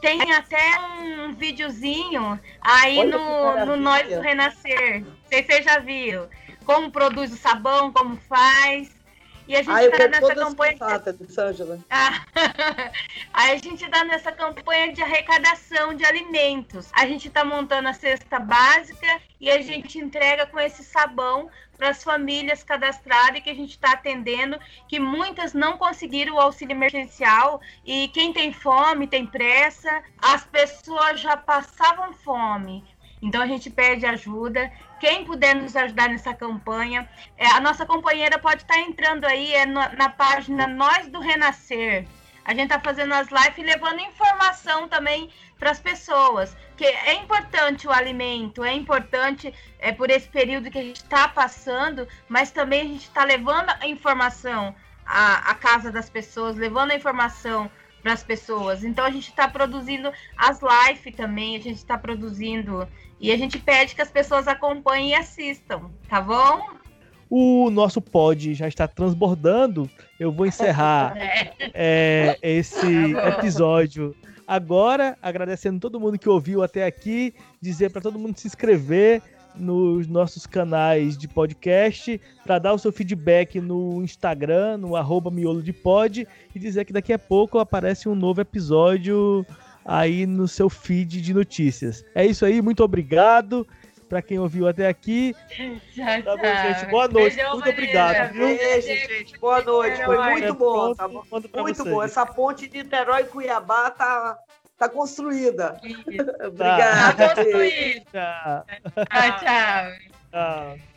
G: Tem até um videozinho aí no, no Nós do Renascer. Não sei se vocês já viram. Como produz o sabão, como faz. E a gente está nessa campanha. De... Ah, a gente está nessa campanha de arrecadação de alimentos. A gente está montando a cesta básica e a gente entrega com esse sabão para as famílias cadastradas que a gente está atendendo, que muitas não conseguiram o auxílio emergencial e quem tem fome, tem pressa, as pessoas já passavam fome. Então a gente pede ajuda quem puder nos ajudar nessa campanha. É, a nossa companheira pode estar entrando aí é no, na página Nós do Renascer. A gente está fazendo as lives e levando informação também para as pessoas. Que é importante o alimento, é importante é, por esse período que a gente está passando, mas também a gente está levando a informação à, à casa das pessoas, levando a informação para as pessoas. Então a gente está produzindo as lives também, a gente está produzindo e a gente pede que as pessoas acompanhem e assistam, tá bom?
D: o nosso pod já está transbordando, eu vou encerrar é, esse episódio agora, agradecendo todo mundo que ouviu até aqui, dizer para todo mundo se inscrever nos nossos canais de podcast, para dar o seu feedback no Instagram, no arroba miolo de pod, e dizer que daqui a pouco aparece um novo episódio aí no seu feed de notícias. É isso aí, muito obrigado para quem ouviu até aqui.
G: Tchau,
D: Tá bom, gente. Boa noite.
G: Beijão,
D: muito obrigado?
E: Beijo, gente. Boa noite. Foi muito bom. Tá bom? Muito
D: vocês.
E: bom. Essa ponte de Niterói e Cuiabá tá, tá construída.
G: Tá
E: Obrigada.
G: construído.
D: Tchau.
G: Tchau, tchau.
D: Tchau.